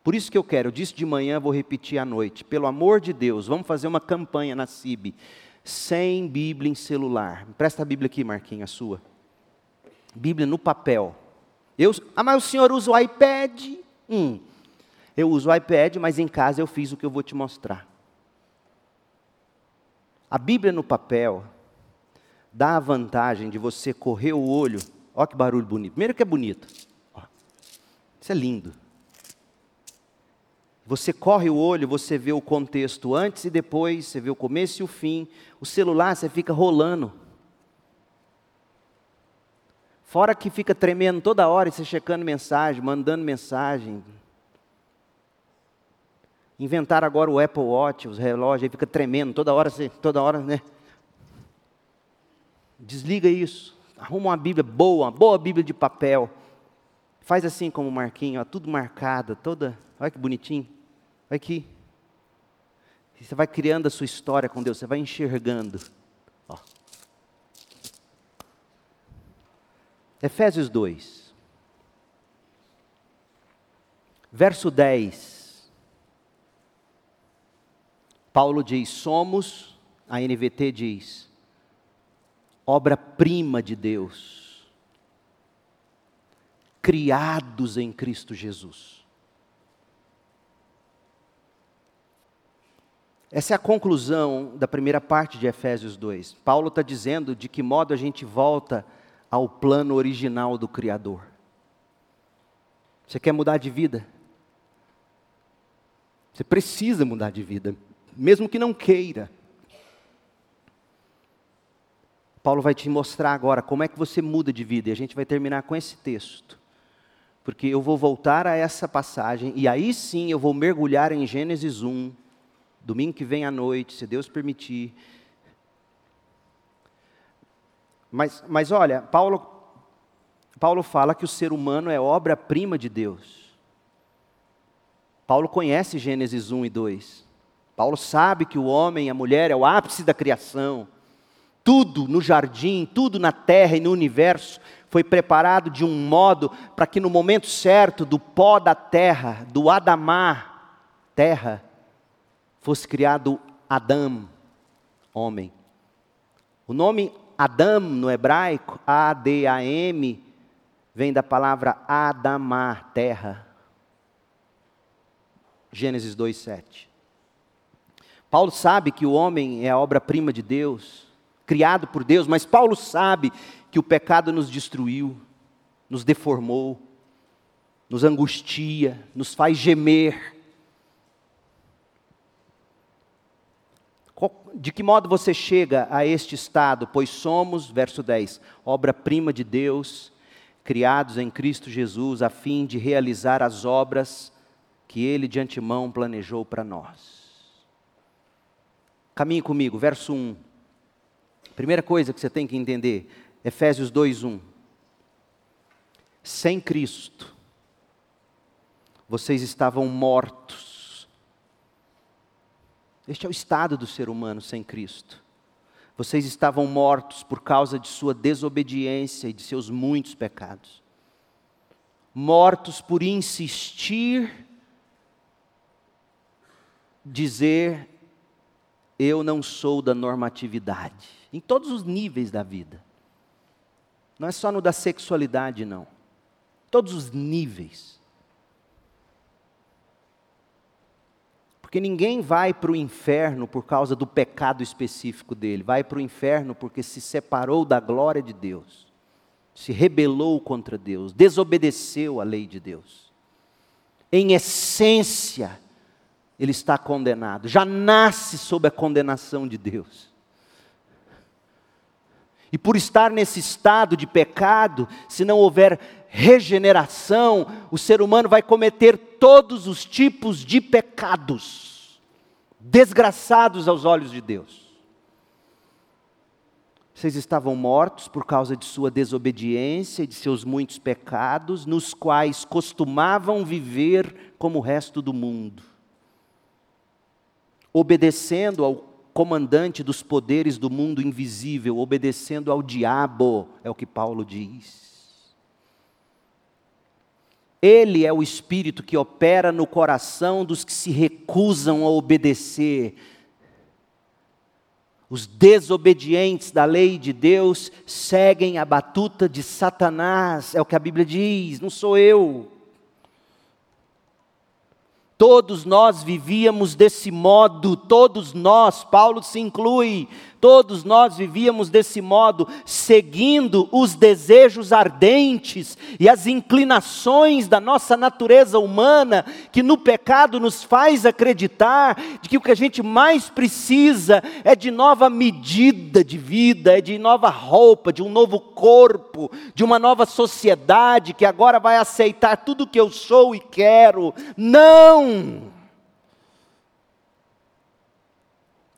A: Por isso que eu quero, eu disse de manhã, vou repetir à noite. Pelo amor de Deus, vamos fazer uma campanha na CIB. Sem Bíblia em celular. Presta a Bíblia aqui, Marquinhos, a sua. Bíblia no papel. Eu, ah, mas o senhor usa o iPad? Hum, eu uso o iPad, mas em casa eu fiz o que eu vou te mostrar. A Bíblia no papel dá a vantagem de você correr o olho. Olha que barulho bonito. Primeiro que é bonito. Isso é lindo. Você corre o olho, você vê o contexto antes e depois, você vê o começo e o fim. O celular você fica rolando. Fora que fica tremendo toda hora e você checando mensagem, mandando mensagem. Inventaram agora o Apple Watch, os relógios, aí fica tremendo, toda hora, toda hora, né? Desliga isso. Arruma uma Bíblia boa, uma boa Bíblia de papel. Faz assim como o Marquinho, ó, tudo marcado, toda. Olha que bonitinho. Olha aqui. Você vai criando a sua história com Deus, você vai enxergando. Efésios 2, verso 10. Paulo diz: Somos, a NVT diz, obra-prima de Deus, criados em Cristo Jesus. Essa é a conclusão da primeira parte de Efésios 2. Paulo está dizendo de que modo a gente volta ao plano original do Criador. Você quer mudar de vida? Você precisa mudar de vida, mesmo que não queira. Paulo vai te mostrar agora como é que você muda de vida, e a gente vai terminar com esse texto. Porque eu vou voltar a essa passagem, e aí sim eu vou mergulhar em Gênesis 1, domingo que vem à noite, se Deus permitir, mas, mas olha, Paulo, Paulo fala que o ser humano é obra-prima de Deus. Paulo conhece Gênesis 1 e 2. Paulo sabe que o homem e a mulher é o ápice da criação. Tudo no jardim, tudo na terra e no universo foi preparado de um modo para que no momento certo do pó da terra, do Adamar, terra, fosse criado Adão, homem. O nome Adam no hebraico, A-D-A-M, vem da palavra Adamar, terra. Gênesis 2:7. Paulo sabe que o homem é a obra-prima de Deus, criado por Deus, mas Paulo sabe que o pecado nos destruiu, nos deformou, nos angustia, nos faz gemer. De que modo você chega a este estado? Pois somos, verso 10, obra-prima de Deus, criados em Cristo Jesus, a fim de realizar as obras que Ele de antemão planejou para nós. Caminhe comigo, verso 1. Primeira coisa que você tem que entender, Efésios 2, 1. Sem Cristo, vocês estavam mortos este é o estado do ser humano sem Cristo. Vocês estavam mortos por causa de sua desobediência e de seus muitos pecados. Mortos por insistir, dizer, eu não sou da normatividade, em todos os níveis da vida. Não é só no da sexualidade, não. Todos os níveis. Porque ninguém vai para o inferno por causa do pecado específico dele, vai para o inferno porque se separou da glória de Deus, se rebelou contra Deus, desobedeceu a lei de Deus. Em essência, ele está condenado, já nasce sob a condenação de Deus. E por estar nesse estado de pecado, se não houver regeneração, o ser humano vai cometer todos os tipos de pecados, desgraçados aos olhos de Deus. Vocês estavam mortos por causa de sua desobediência e de seus muitos pecados, nos quais costumavam viver como o resto do mundo, obedecendo ao comandante dos poderes do mundo invisível, obedecendo ao diabo, é o que Paulo diz. Ele é o Espírito que opera no coração dos que se recusam a obedecer. Os desobedientes da lei de Deus seguem a batuta de Satanás, é o que a Bíblia diz, não sou eu. Todos nós vivíamos desse modo, todos nós, Paulo se inclui, todos nós vivíamos desse modo, seguindo os desejos ardentes e as inclinações da nossa natureza humana, que no pecado nos faz acreditar de que o que a gente mais precisa é de nova medida de vida, é de nova roupa, de um novo corpo, de uma nova sociedade que agora vai aceitar tudo que eu sou e quero. Não!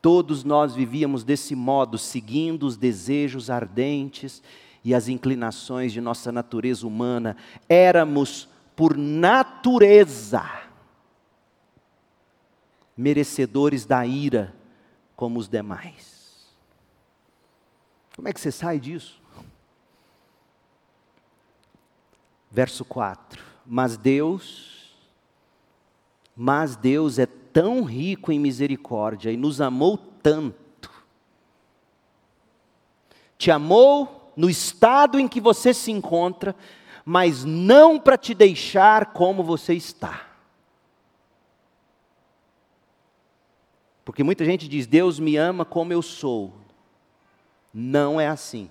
A: Todos nós vivíamos desse modo, seguindo os desejos ardentes e as inclinações de nossa natureza humana. Éramos, por natureza, merecedores da ira como os demais. Como é que você sai disso? Verso 4: Mas Deus mas Deus é tão rico em misericórdia e nos amou tanto. Te amou no estado em que você se encontra, mas não para te deixar como você está. Porque muita gente diz: Deus me ama como eu sou. Não é assim.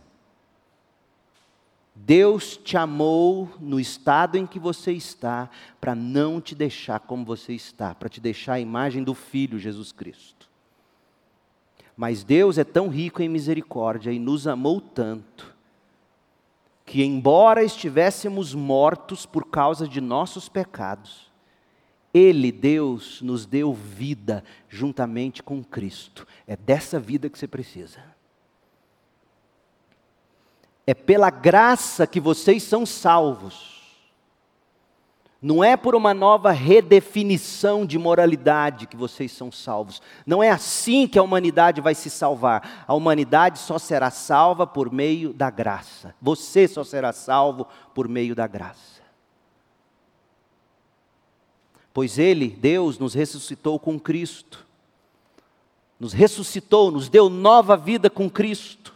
A: Deus te amou no estado em que você está, para não te deixar como você está, para te deixar a imagem do Filho Jesus Cristo. Mas Deus é tão rico em misericórdia e nos amou tanto, que, embora estivéssemos mortos por causa de nossos pecados, Ele, Deus, nos deu vida juntamente com Cristo. É dessa vida que você precisa. É pela graça que vocês são salvos. Não é por uma nova redefinição de moralidade que vocês são salvos. Não é assim que a humanidade vai se salvar. A humanidade só será salva por meio da graça. Você só será salvo por meio da graça. Pois Ele, Deus, nos ressuscitou com Cristo. Nos ressuscitou, nos deu nova vida com Cristo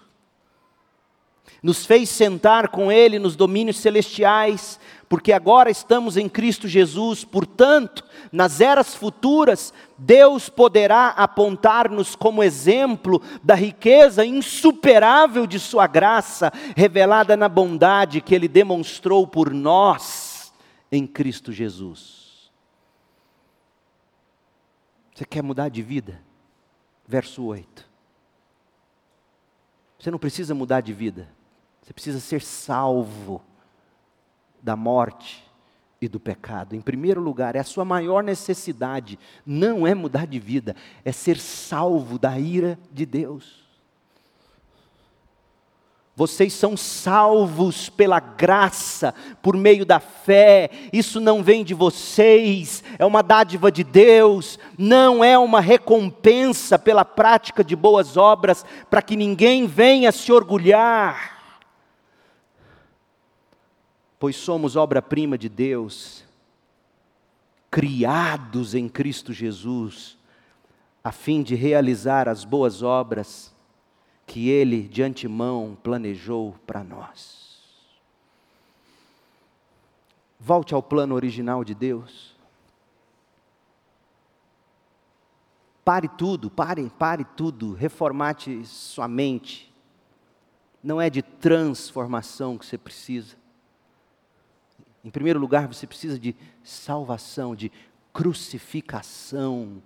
A: nos fez sentar com Ele nos domínios celestiais, porque agora estamos em Cristo Jesus, portanto, nas eras futuras, Deus poderá apontar-nos como exemplo da riqueza insuperável de Sua graça, revelada na bondade que Ele demonstrou por nós em Cristo Jesus. Você quer mudar de vida? Verso 8. Você não precisa mudar de vida. Você precisa ser salvo da morte e do pecado. Em primeiro lugar, é a sua maior necessidade, não é mudar de vida, é ser salvo da ira de Deus. Vocês são salvos pela graça, por meio da fé. Isso não vem de vocês, é uma dádiva de Deus, não é uma recompensa pela prática de boas obras, para que ninguém venha se orgulhar pois somos obra-prima de Deus, criados em Cristo Jesus, a fim de realizar as boas obras que Ele de antemão planejou para nós. Volte ao plano original de Deus. Pare tudo, pare, pare tudo, reformate sua mente. Não é de transformação que você precisa. Em primeiro lugar, você precisa de salvação, de crucificação.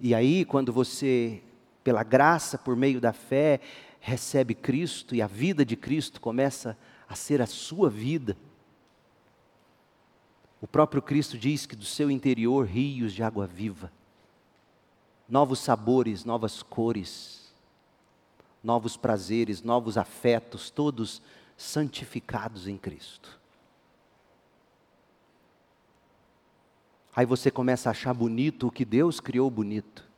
A: E aí, quando você, pela graça, por meio da fé, recebe Cristo e a vida de Cristo começa a ser a sua vida. O próprio Cristo diz que do seu interior rios de água viva, novos sabores, novas cores, novos prazeres, novos afetos, todos santificados em Cristo. Aí você começa a achar bonito o que Deus criou bonito.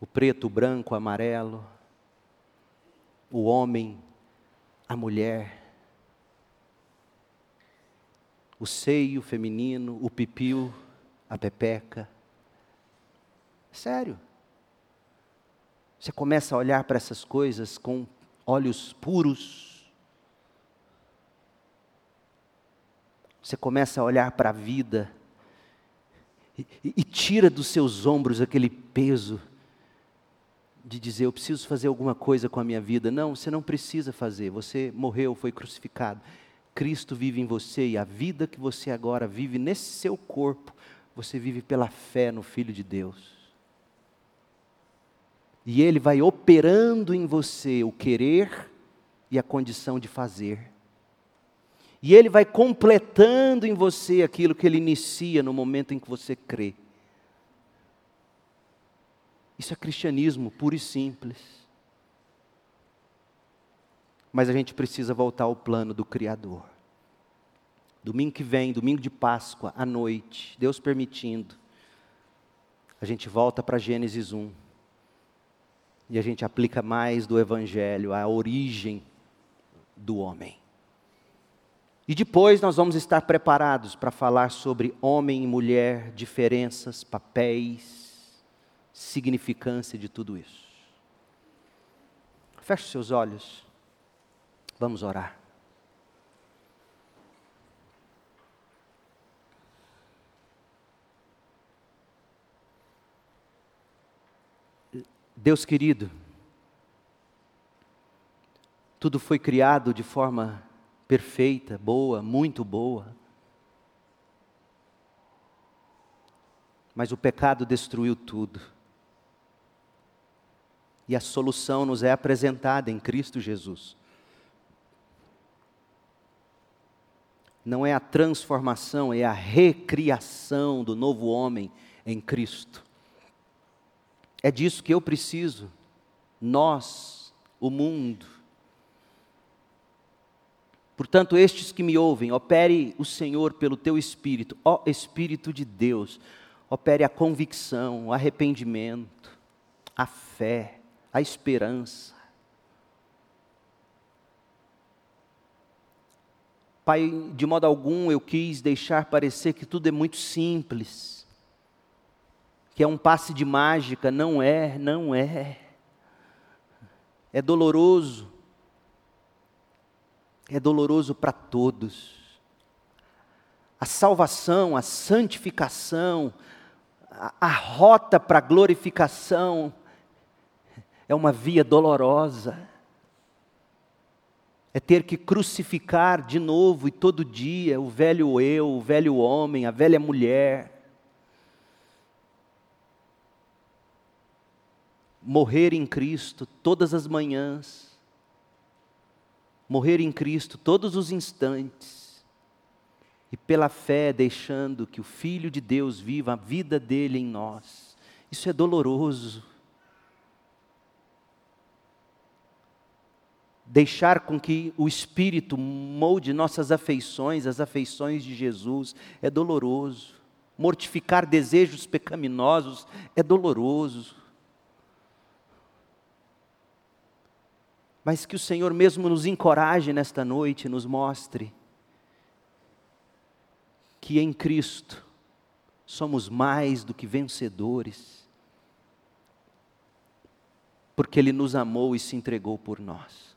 A: O preto, o branco, o amarelo, o homem, a mulher, o seio feminino, o pipiu, a pepeca. Sério. Você começa a olhar para essas coisas com olhos puros, Você começa a olhar para a vida e, e, tira dos seus ombros aquele peso de dizer: eu preciso fazer alguma coisa com a minha vida. Não, você não precisa fazer. Você morreu, foi crucificado. Cristo vive em você e a vida que você agora vive nesse seu corpo, você vive pela fé no Filho de Deus. E Ele vai operando em você o querer e a condição de fazer. E Ele vai completando em você aquilo que Ele inicia no momento em que você crê. Isso é cristianismo puro e simples. Mas a gente precisa voltar ao plano do Criador. Domingo que vem, domingo de Páscoa, à noite, Deus permitindo, a gente volta para Gênesis 1. E a gente aplica mais do Evangelho, a origem do homem. E depois nós vamos estar preparados para falar sobre homem e mulher, diferenças, papéis, significância de tudo isso. Feche seus olhos. Vamos orar. Deus querido, tudo foi criado de forma perfeita, boa, muito boa. Mas o pecado destruiu tudo. E a solução nos é apresentada em Cristo Jesus. Não é a transformação, é a recriação do novo homem em Cristo. É disso que eu preciso, nós, o mundo. Portanto, estes que me ouvem, opere o Senhor pelo teu Espírito, ó Espírito de Deus, opere a convicção, o arrependimento, a fé, a esperança. Pai, de modo algum eu quis deixar parecer que tudo é muito simples que é um passe de mágica, não é, não é. É doloroso. É doloroso para todos. A salvação, a santificação, a, a rota para a glorificação é uma via dolorosa. É ter que crucificar de novo e todo dia o velho eu, o velho homem, a velha mulher morrer em Cristo todas as manhãs, morrer em Cristo todos os instantes, e pela fé deixando que o Filho de Deus viva a vida dele em nós. Isso é doloroso. Deixar com que o Espírito molde nossas afeições, as afeições de Jesus, é doloroso. Mortificar desejos pecaminosos é doloroso. Mas que o Senhor mesmo nos encoraje nesta noite, nos mostre que em Cristo somos mais do que vencedores, porque Ele nos amou e se entregou por nós.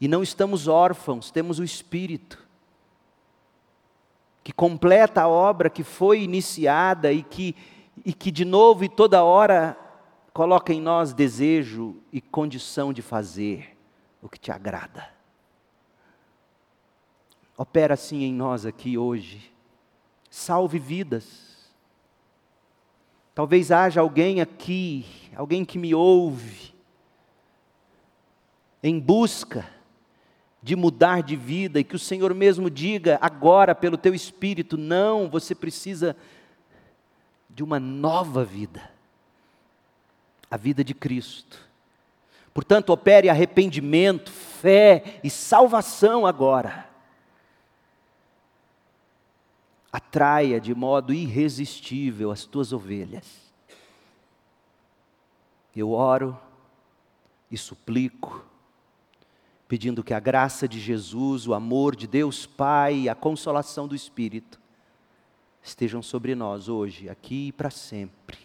A: E não estamos órfãos, temos o Espírito, que completa a obra que foi iniciada e que, e que de novo e toda hora coloca em nós desejo e condição de fazer o que te agrada. Opera assim em nós aqui hoje. Salve vidas. Talvez haja alguém aqui, alguém que me ouve, em busca de mudar de vida e que o Senhor mesmo diga agora pelo teu espírito: não, você precisa de uma nova vida a vida de Cristo. Portanto, opere arrependimento, fé e salvação agora. Atraia de modo irresistível as tuas ovelhas. Eu oro e suplico, pedindo que a graça de Jesus, o amor de Deus Pai e a consolação do Espírito estejam sobre nós hoje, aqui e para sempre.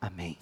A: Amém.